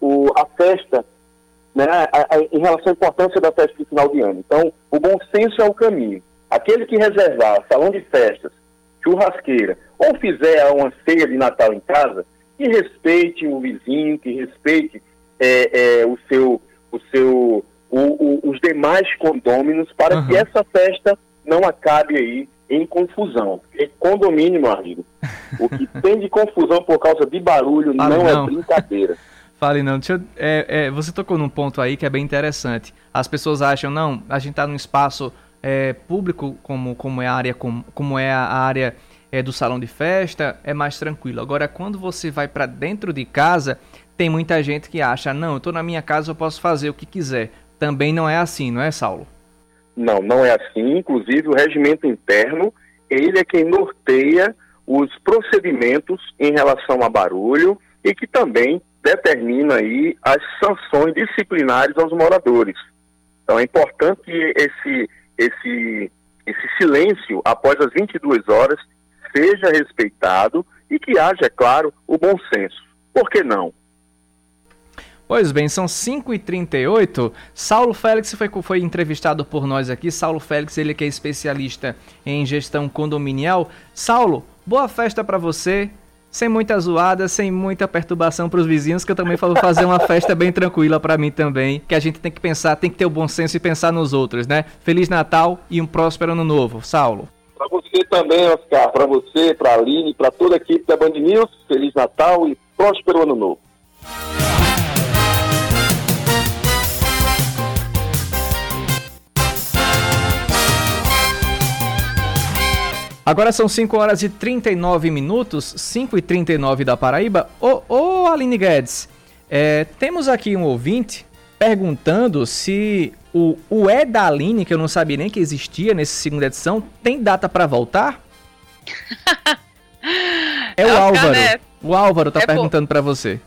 o, a festa né, a, a, em relação à importância da festa de final de ano. Então, o bom senso é o caminho. Aquele que reservar salão de festas, churrasqueira, ou fizer uma ceia de Natal em casa, que respeite o vizinho, que respeite é, é, o seu, o seu, o, o, os demais condôminos, para uhum. que essa festa não acabe aí em confusão. Porque condomínio, meu amigo, o que [LAUGHS] tem de confusão por causa de barulho não, não, é brincadeira. [LAUGHS] Fale não, eu, é, é, você tocou num ponto aí que é bem interessante. As pessoas acham, não, a gente está num espaço é, público, como, como é a área, como, como é a área é, do salão de festa, é mais tranquilo. Agora, quando você vai para dentro de casa, tem muita gente que acha, não, eu estou na minha casa, eu posso fazer o que quiser. Também não é assim, não é, Saulo? Não, não é assim. Inclusive, o regimento interno, ele é quem norteia os procedimentos em relação a barulho e que também determina aí as sanções disciplinares aos moradores. Então é importante que esse, esse, esse silêncio após as 22 horas seja respeitado e que haja, é claro, o bom senso. Por que não? Pois bem, são 5h38. Saulo Félix foi, foi entrevistado por nós aqui. Saulo Félix, ele que é especialista em gestão condominial. Saulo, boa festa para você sem muita zoada, sem muita perturbação para os vizinhos, que eu também falo fazer uma festa bem tranquila para mim também, que a gente tem que pensar, tem que ter o bom senso e pensar nos outros, né? Feliz Natal e um próspero ano novo. Saulo. Para você também, Oscar, para você, para a Aline, para toda a equipe da Band News, Feliz Natal e próspero ano novo. Agora são 5 horas e 39 minutos, 5 e 39 da Paraíba. Ô, ô Aline Guedes, é, temos aqui um ouvinte perguntando se o, o E da Aline, que eu não sabia nem que existia nessa segunda edição, tem data para voltar? [LAUGHS] é o Álvaro. O Álvaro tá é perguntando para você.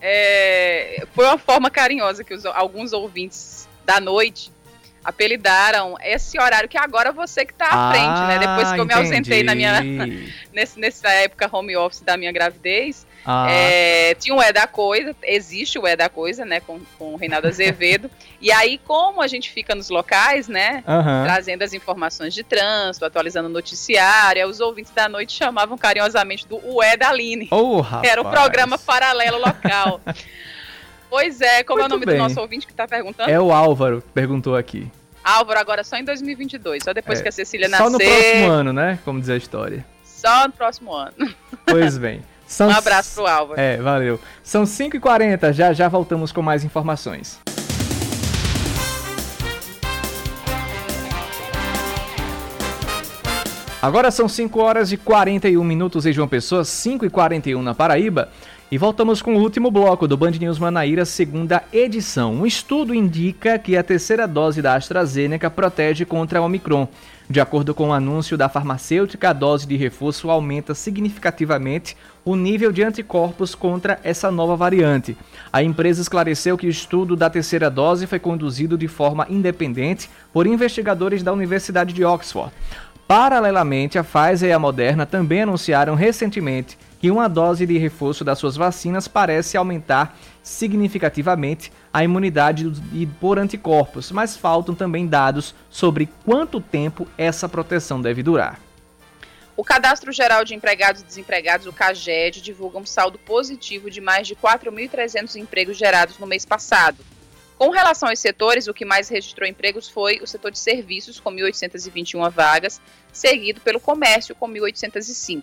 É, foi uma forma carinhosa que os, alguns ouvintes da noite apelidaram esse horário que agora você que está à ah, frente, né? Depois que eu me ausentei na minha [LAUGHS] nesse, nessa época home office da minha gravidez, ah. é, tinha o É da Coisa, existe o É da Coisa, né? Com, com o Reinaldo Azevedo. [LAUGHS] e aí, como a gente fica nos locais, né? Uhum. Trazendo as informações de trânsito, atualizando o noticiário, os ouvintes da noite chamavam carinhosamente do O É da Aline. Oh, Era um programa paralelo local. [LAUGHS] Pois é, como Muito é o nome bem. do nosso ouvinte que está perguntando? É o Álvaro que perguntou aqui. Álvaro, agora só em 2022, só depois é, que a Cecília nascer. Só no próximo ano, né? Como diz a história. Só no próximo ano. [LAUGHS] Pois bem. São... Um abraço pro Álvaro. É, valeu. São 5h40, já já voltamos com mais informações. Agora são 5 horas e 41 minutos em João Pessoa, 5 e 41 na Paraíba. E voltamos com o último bloco do Band News Manaíra, segunda edição. Um estudo indica que a terceira dose da AstraZeneca protege contra a Omicron. De acordo com o anúncio da farmacêutica, a dose de reforço aumenta significativamente o nível de anticorpos contra essa nova variante. A empresa esclareceu que o estudo da terceira dose foi conduzido de forma independente por investigadores da Universidade de Oxford. Paralelamente, a Pfizer e a Moderna também anunciaram recentemente que uma dose de reforço das suas vacinas parece aumentar significativamente a imunidade por anticorpos, mas faltam também dados sobre quanto tempo essa proteção deve durar. O Cadastro Geral de Empregados e Desempregados, o CAGED, divulga um saldo positivo de mais de 4.300 empregos gerados no mês passado. Com relação aos setores, o que mais registrou empregos foi o setor de serviços, com 1.821 vagas, seguido pelo comércio, com 1.805.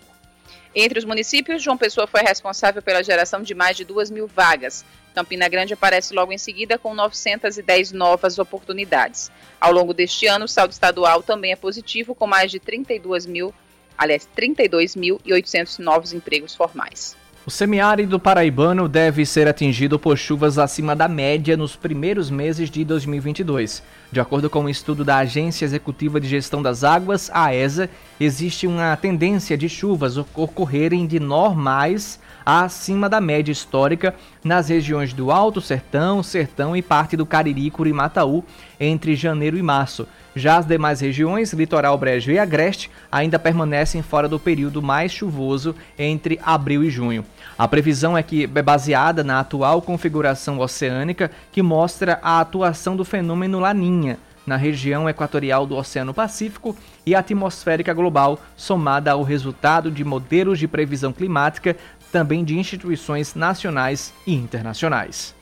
Entre os municípios, João Pessoa foi responsável pela geração de mais de 2 mil vagas. Campina Grande aparece logo em seguida com 910 novas oportunidades. Ao longo deste ano, o saldo estadual também é positivo, com mais de 32 mil, aliás, 32.800 novos empregos formais. O semiárido paraibano deve ser atingido por chuvas acima da média nos primeiros meses de 2022. De acordo com um estudo da Agência Executiva de Gestão das Águas, a ESA, existe uma tendência de chuvas ocorrerem de normais acima da média histórica nas regiões do Alto Sertão, Sertão e parte do Cariri, Curimataú entre janeiro e março. Já as demais regiões, Litoral Brejo e Agreste, ainda permanecem fora do período mais chuvoso entre abril e junho. A previsão é que é baseada na atual configuração oceânica que mostra a atuação do fenômeno Laninha na região equatorial do Oceano Pacífico e atmosférica global, somada ao resultado de modelos de previsão climática também de instituições nacionais e internacionais.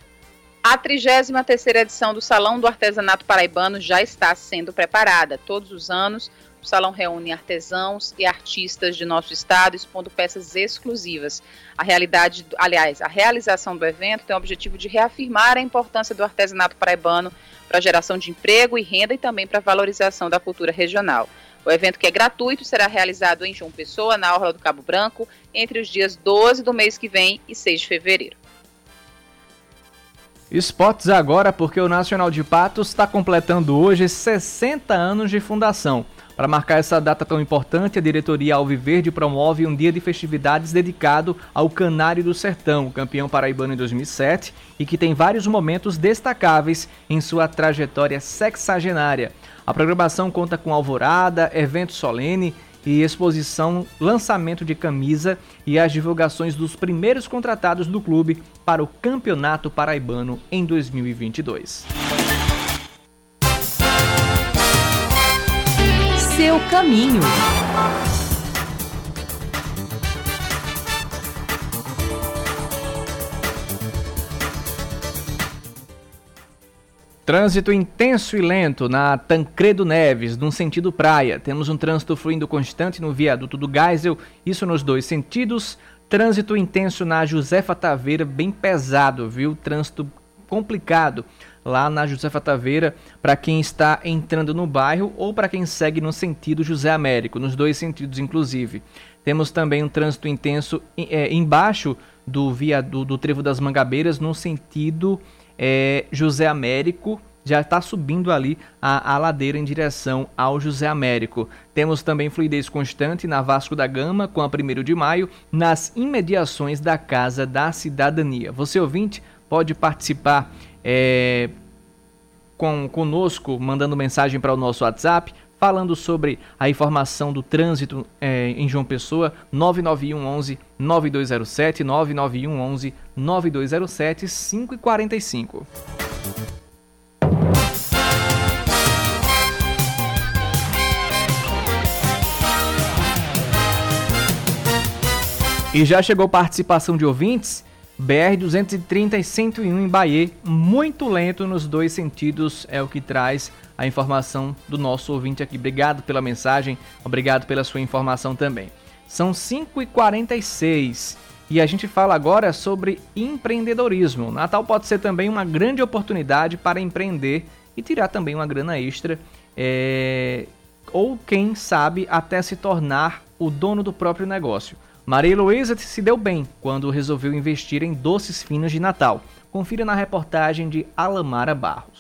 A 33ª edição do Salão do Artesanato Paraibano já está sendo preparada. Todos os anos, o salão reúne artesãos e artistas de nosso estado expondo peças exclusivas. A realidade, aliás, a realização do evento tem o objetivo de reafirmar a importância do artesanato paraibano para a geração de emprego e renda e também para a valorização da cultura regional. O evento, que é gratuito, será realizado em João Pessoa, na Orla do Cabo Branco, entre os dias 12 do mês que vem e 6 de fevereiro. Esportes agora, porque o Nacional de Patos está completando hoje 60 anos de fundação. Para marcar essa data tão importante, a diretoria Alviverde promove um dia de festividades dedicado ao Canário do Sertão, campeão paraibano em 2007 e que tem vários momentos destacáveis em sua trajetória sexagenária. A programação conta com alvorada, evento solene e exposição, lançamento de camisa e as divulgações dos primeiros contratados do clube para o Campeonato Paraibano em 2022. seu caminho. Trânsito intenso e lento na Tancredo Neves, no sentido praia. Temos um trânsito fluindo constante no viaduto do Geisel, isso nos dois sentidos. Trânsito intenso na Josefa Taveira, bem pesado, viu? Trânsito complicado lá na Josefa Taveira, para quem está entrando no bairro ou para quem segue no sentido José Américo, nos dois sentidos inclusive. Temos também um trânsito intenso é, embaixo do via do, do, Trevo das Mangabeiras, no sentido é, José Américo, já está subindo ali a, a, ladeira em direção ao José Américo. Temos também fluidez constante na Vasco da Gama, com a 1 de maio, nas imediações da Casa da Cidadania. Você ouvinte pode participar é, com, conosco, mandando mensagem para o nosso WhatsApp, falando sobre a informação do trânsito é, em João Pessoa, 991 11 9207, 991 11 9207, 5 e 45. E já chegou participação de ouvintes BR-230 e 101 em Bahia, muito lento nos dois sentidos, é o que traz a informação do nosso ouvinte aqui. Obrigado pela mensagem, obrigado pela sua informação também. São 5h46 e a gente fala agora sobre empreendedorismo. Natal pode ser também uma grande oportunidade para empreender e tirar também uma grana extra, é... ou quem sabe até se tornar o dono do próprio negócio. Maria Heloísa se deu bem quando resolveu investir em doces finos de Natal. Confira na reportagem de Alamara Barros.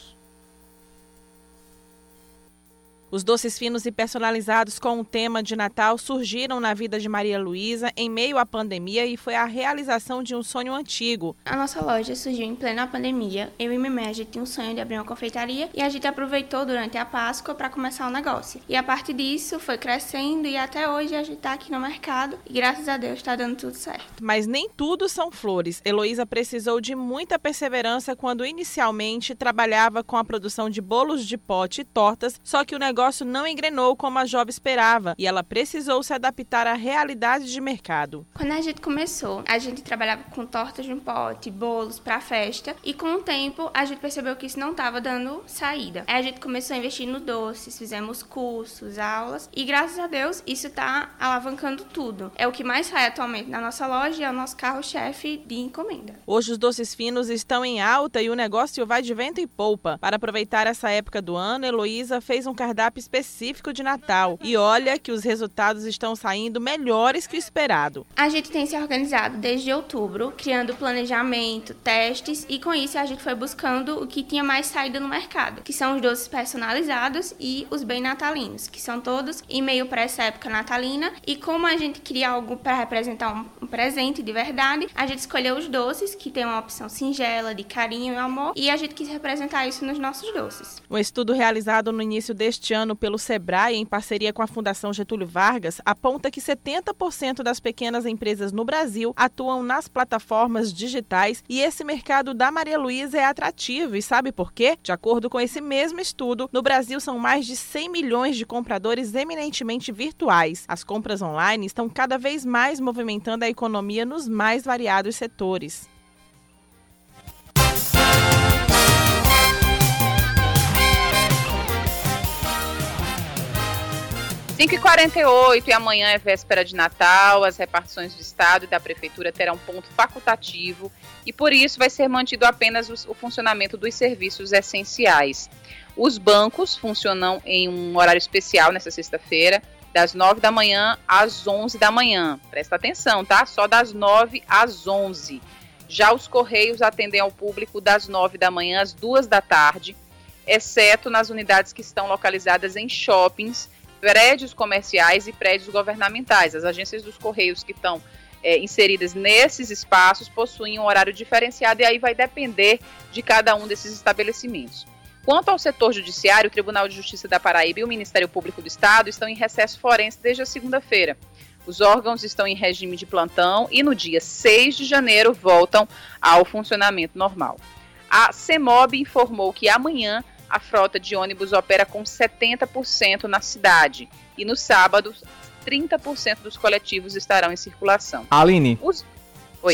Os doces finos e personalizados com o tema de Natal surgiram na vida de Maria Luísa em meio à pandemia e foi a realização de um sonho antigo. A nossa loja surgiu em plena pandemia. Eu e minha mãe, a gente tinha um sonho de abrir uma confeitaria e a gente aproveitou durante a Páscoa para começar o negócio. E a partir disso foi crescendo e até hoje a gente está aqui no mercado e graças a Deus está dando tudo certo. Mas nem tudo são flores. Heloísa precisou de muita perseverança quando inicialmente trabalhava com a produção de bolos de pote e tortas, só que o negócio negócio não engrenou como a jovem esperava e ela precisou se adaptar à realidade de mercado. Quando a gente começou, a gente trabalhava com tortas de um pote, bolos para festa e com o tempo a gente percebeu que isso não estava dando saída. Aí a gente começou a investir no doces, fizemos cursos, aulas e graças a Deus isso está alavancando tudo. É o que mais sai atualmente na nossa loja e é o nosso carro-chefe de encomenda. Hoje os doces finos estão em alta e o negócio vai de vento e polpa. Para aproveitar essa época do ano, Heloísa fez um cardápio cardápio específico de Natal. E olha que os resultados estão saindo melhores que o esperado. A gente tem se organizado desde outubro, criando planejamento, testes, e com isso a gente foi buscando o que tinha mais saída no mercado, que são os doces personalizados e os bem natalinos, que são todos em meio para essa época natalina. E como a gente queria algo para representar um, um presente de verdade, a gente escolheu os doces, que tem uma opção singela, de carinho e amor, e a gente quis representar isso nos nossos doces. Um estudo realizado no início deste ano ano pelo Sebrae, em parceria com a Fundação Getúlio Vargas, aponta que 70% das pequenas empresas no Brasil atuam nas plataformas digitais e esse mercado da Maria Luísa é atrativo. E sabe por quê? De acordo com esse mesmo estudo, no Brasil são mais de 100 milhões de compradores eminentemente virtuais. As compras online estão cada vez mais movimentando a economia nos mais variados setores. 5h48 e amanhã é véspera de Natal. As repartições do Estado e da Prefeitura terão ponto facultativo e, por isso, vai ser mantido apenas o funcionamento dos serviços essenciais. Os bancos funcionam em um horário especial nessa sexta-feira, das 9 da manhã às 11 da manhã. Presta atenção, tá? Só das 9 às 11. Já os Correios atendem ao público das 9 da manhã às 2 da tarde, exceto nas unidades que estão localizadas em shoppings prédios comerciais e prédios governamentais. As agências dos Correios que estão é, inseridas nesses espaços possuem um horário diferenciado e aí vai depender de cada um desses estabelecimentos. Quanto ao setor judiciário, o Tribunal de Justiça da Paraíba e o Ministério Público do Estado estão em recesso forense desde a segunda-feira. Os órgãos estão em regime de plantão e no dia 6 de janeiro voltam ao funcionamento normal. A CEMOB informou que amanhã a frota de ônibus opera com 70% na cidade. E no sábado, 30% dos coletivos estarão em circulação. Aline, Os...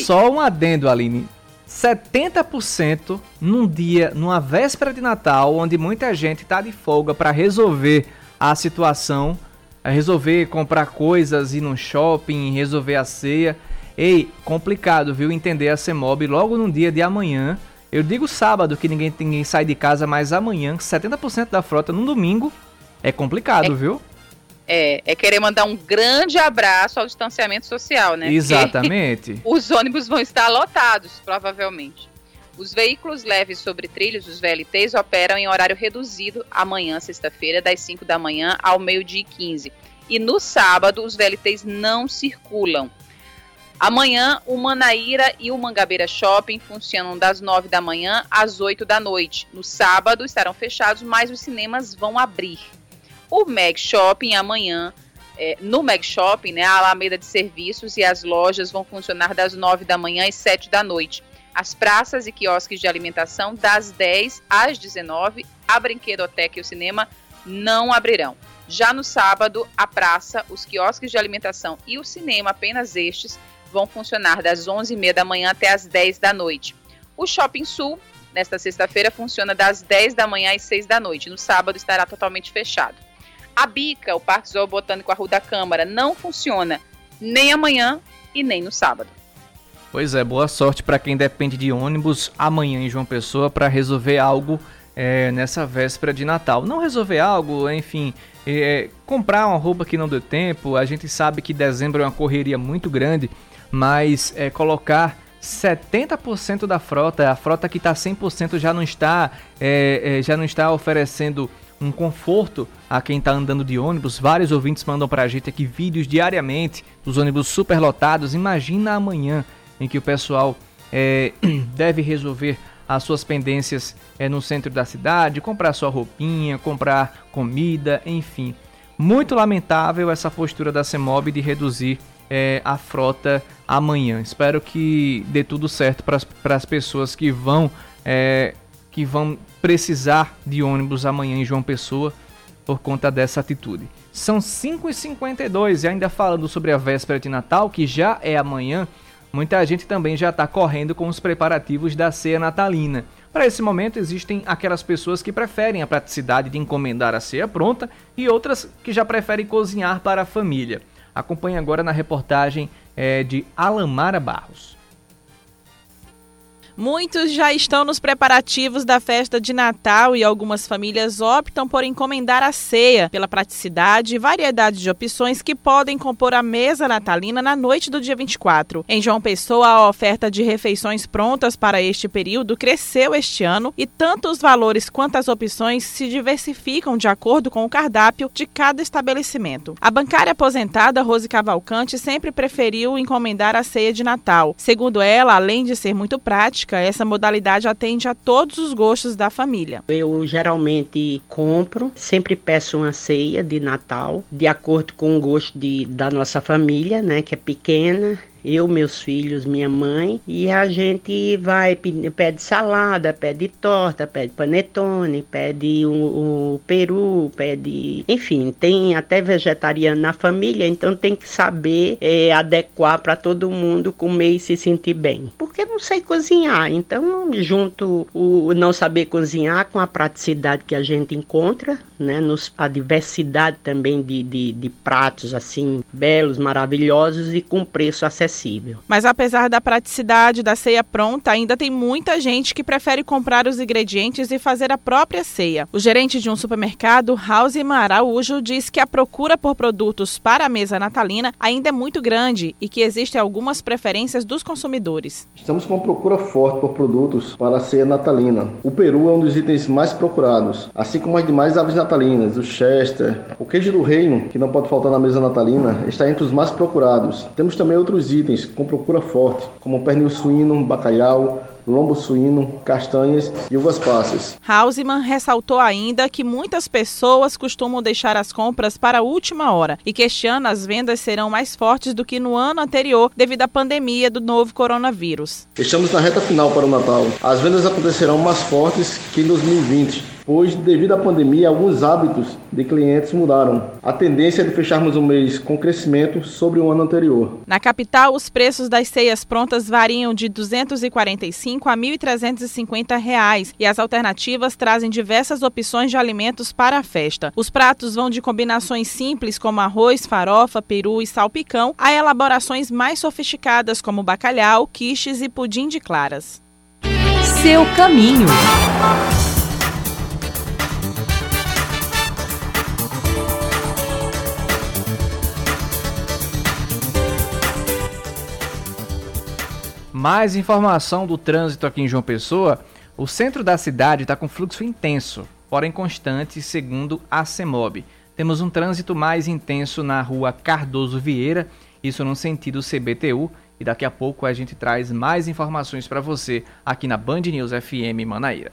só um adendo, Aline. 70% num dia, numa véspera de Natal, onde muita gente está de folga para resolver a situação, resolver comprar coisas, ir no shopping, resolver a ceia. Ei, complicado, viu? Entender a CEMOB logo no dia de amanhã eu digo sábado que ninguém, ninguém sai de casa, mas amanhã, 70% da frota no domingo, é complicado, é, viu? É, é querer mandar um grande abraço ao distanciamento social, né? Exatamente. [LAUGHS] os ônibus vão estar lotados, provavelmente. Os veículos leves sobre trilhos, os VLTs, operam em horário reduzido amanhã, sexta-feira, das 5 da manhã ao meio-dia e 15. E no sábado, os VLTs não circulam. Amanhã, o Manaíra e o Mangabeira Shopping funcionam das 9 da manhã às 8 da noite. No sábado estarão fechados, mas os cinemas vão abrir. O Meg Shopping amanhã, é, no Meg Shopping, né, a Alameda de Serviços e as lojas vão funcionar das 9 da manhã às 7 da noite. As praças e quiosques de alimentação das 10 às 19, a brinquedoteca e o cinema não abrirão. Já no sábado, a praça, os quiosques de alimentação e o cinema, apenas estes, vão funcionar das 11h30 da manhã até as 10 da noite. O Shopping Sul, nesta sexta-feira, funciona das 10 da manhã às 6 da noite. No sábado estará totalmente fechado. A Bica, o Parque Zoobotânico Arru da Câmara, não funciona nem amanhã e nem no sábado. Pois é, boa sorte para quem depende de ônibus amanhã em João Pessoa para resolver algo é, nessa véspera de Natal. Não resolver algo, enfim, é, comprar uma roupa que não deu tempo. A gente sabe que dezembro é uma correria muito grande mas é, colocar 70% da frota, a frota que está 100% já não está, é, é, já não está oferecendo um conforto a quem está andando de ônibus. Vários ouvintes mandam para a gente aqui vídeos diariamente dos ônibus superlotados. Imagina amanhã em que o pessoal é, [CLEARS THROAT] deve resolver as suas pendências é, no centro da cidade, comprar sua roupinha, comprar comida, enfim. Muito lamentável essa postura da CEMOB de reduzir é, a frota amanhã. Espero que dê tudo certo para as pessoas que vão é, que vão precisar de ônibus amanhã em João Pessoa por conta dessa atitude. São 5h52 e ainda falando sobre a véspera de Natal, que já é amanhã, muita gente também já está correndo com os preparativos da ceia natalina. Para esse momento, existem aquelas pessoas que preferem a praticidade de encomendar a ceia pronta e outras que já preferem cozinhar para a família. Acompanhe agora na reportagem é, de Alamara Barros. Muitos já estão nos preparativos da festa de Natal e algumas famílias optam por encomendar a ceia, pela praticidade e variedade de opções que podem compor a mesa natalina na noite do dia 24. Em João Pessoa, a oferta de refeições prontas para este período cresceu este ano e tanto os valores quanto as opções se diversificam de acordo com o cardápio de cada estabelecimento. A bancária aposentada Rose Cavalcante sempre preferiu encomendar a ceia de Natal. Segundo ela, além de ser muito prática, prática, essa modalidade atende a todos os gostos da família. Eu geralmente compro, sempre peço uma ceia de Natal, de acordo com o gosto de, da nossa família, né, que é pequena eu, meus filhos, minha mãe, e a gente vai, pede salada, pede torta, pede panetone, pede o, peru, pede. Enfim, tem até vegetariano na família, então tem que saber é, adequar para todo mundo comer e se sentir bem. Porque não sei cozinhar, então junto o não saber cozinhar com a praticidade que a gente encontra, né, nos, a diversidade também de, de, de pratos assim belos, maravilhosos e com preço acessível acessível. Mas apesar da praticidade da ceia pronta, ainda tem muita gente que prefere comprar os ingredientes e fazer a própria ceia. O gerente de um supermercado, Hausman Araújo, diz que a procura por produtos para a mesa natalina ainda é muito grande e que existem algumas preferências dos consumidores. Estamos com uma procura forte por produtos para a ceia natalina. O peru é um dos itens mais procurados, assim como as demais aves natalinas, o chester, o queijo do reino, que não pode faltar na mesa natalina, está entre os mais procurados. Temos também outros itens itens com procura forte, como pernil suíno, bacalhau, lombo suíno, castanhas e uvas passas. Hausmann ressaltou ainda que muitas pessoas costumam deixar as compras para a última hora e que este ano as vendas serão mais fortes do que no ano anterior devido à pandemia do novo coronavírus. Estamos na reta final para o Natal. As vendas acontecerão mais fortes que em 2020 pois devido à pandemia alguns hábitos de clientes mudaram. A tendência é de fecharmos o mês com crescimento sobre o ano anterior. Na capital, os preços das ceias prontas variam de R$ 245 a 1.350 reais, e as alternativas trazem diversas opções de alimentos para a festa. Os pratos vão de combinações simples como arroz, farofa, peru e salpicão a elaborações mais sofisticadas como bacalhau, quiches e pudim de claras. Seu caminho. Mais informação do trânsito aqui em João Pessoa. O centro da cidade está com fluxo intenso, porém constante, segundo a CEMOB. Temos um trânsito mais intenso na rua Cardoso Vieira, isso no sentido CBTU, e daqui a pouco a gente traz mais informações para você aqui na Band News FM Manaíra.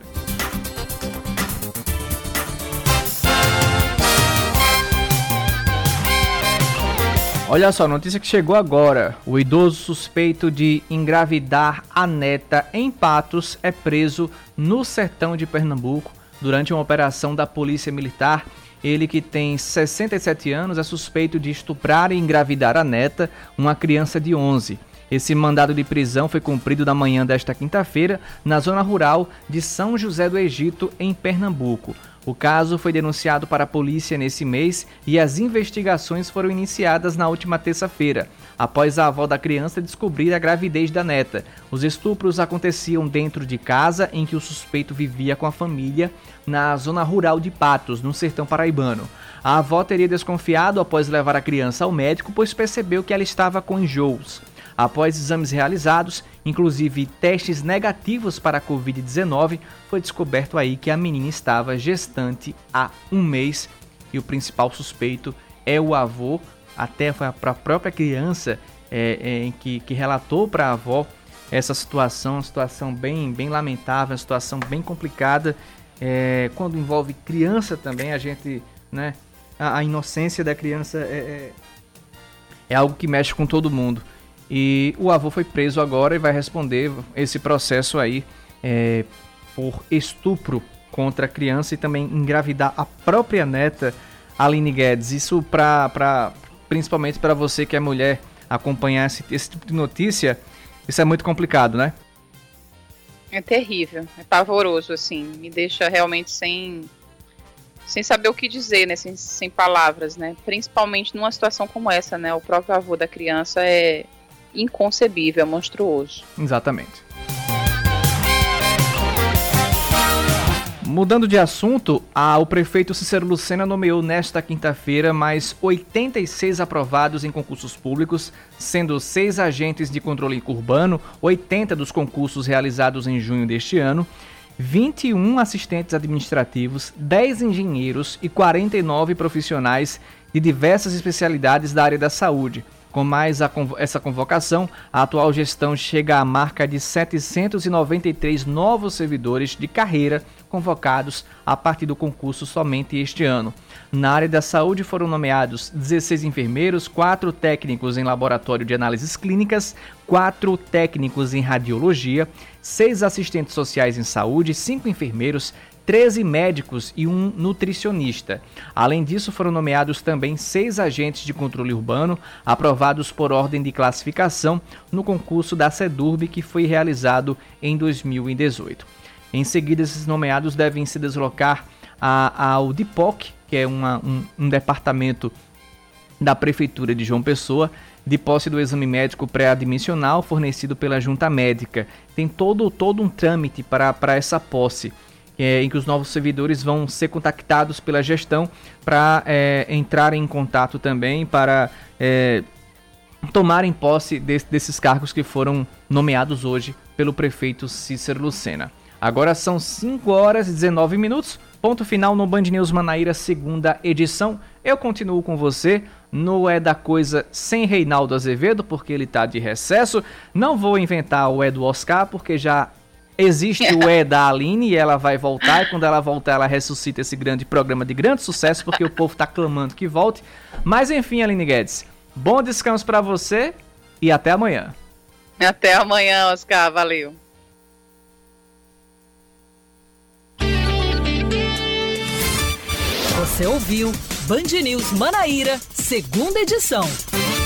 Olha só, notícia que chegou agora. O idoso suspeito de engravidar a neta em Patos é preso no sertão de Pernambuco durante uma operação da Polícia Militar. Ele que tem 67 anos é suspeito de estuprar e engravidar a neta, uma criança de 11. Esse mandado de prisão foi cumprido na manhã desta quinta-feira na zona rural de São José do Egito, em Pernambuco. O caso foi denunciado para a polícia nesse mês e as investigações foram iniciadas na última terça-feira, após a avó da criança descobrir a gravidez da neta. Os estupros aconteciam dentro de casa em que o suspeito vivia com a família, na zona rural de Patos, no sertão paraibano. A avó teria desconfiado após levar a criança ao médico, pois percebeu que ela estava com enjoos. Após exames realizados, inclusive testes negativos para a Covid-19, foi descoberto aí que a menina estava gestante há um mês e o principal suspeito é o avô, até foi a própria criança é, é, que, que relatou para a avó essa situação, uma situação bem, bem lamentável, uma situação bem complicada. É, quando envolve criança também, a gente, né, a, a inocência da criança é, é, é algo que mexe com todo mundo. E o avô foi preso agora e vai responder esse processo aí é, por estupro contra a criança e também engravidar a própria neta, Aline Guedes. Isso para principalmente para você que é mulher acompanhar esse, esse tipo de notícia, isso é muito complicado, né? É terrível, é pavoroso, assim, me deixa realmente sem sem saber o que dizer, né, sem, sem palavras, né, principalmente numa situação como essa, né, o próprio avô da criança é inconcebível, é monstruoso. Exatamente. Mudando de assunto, a, o prefeito Cícero Lucena nomeou nesta quinta-feira mais 86 aprovados em concursos públicos, sendo seis agentes de controle urbano, 80 dos concursos realizados em junho deste ano, 21 assistentes administrativos, 10 engenheiros e 49 profissionais de diversas especialidades da área da saúde. Com mais a, essa convocação, a atual gestão chega à marca de 793 novos servidores de carreira convocados a partir do concurso somente este ano. Na área da saúde foram nomeados 16 enfermeiros, 4 técnicos em laboratório de análises clínicas, 4 técnicos em radiologia, 6 assistentes sociais em saúde, 5 enfermeiros, 13 médicos e um nutricionista. Além disso, foram nomeados também seis agentes de controle urbano, aprovados por ordem de classificação no concurso da SEDURB que foi realizado em 2018. Em seguida, esses nomeados devem se deslocar ao DIPOC, que é uma, um, um departamento da Prefeitura de João Pessoa, de posse do exame médico pré-admissional fornecido pela junta médica. Tem todo, todo um trâmite para, para essa posse é, em que os novos servidores vão ser contactados pela gestão para é, entrar em contato também para é, tomarem posse de, desses cargos que foram nomeados hoje pelo prefeito Cícero Lucena. Agora são 5 horas e 19 minutos. Ponto final no Band News Manaíra, segunda edição. Eu continuo com você no É da Coisa sem Reinaldo Azevedo, porque ele está de recesso. Não vou inventar o É do Oscar, porque já Existe o E da Aline e ela vai voltar. E quando ela voltar, ela ressuscita esse grande programa de grande sucesso, porque o povo tá clamando que volte. Mas enfim, Aline Guedes, bom descanso para você e até amanhã. Até amanhã, Oscar. Valeu. Você ouviu Band News Manaíra, segunda edição.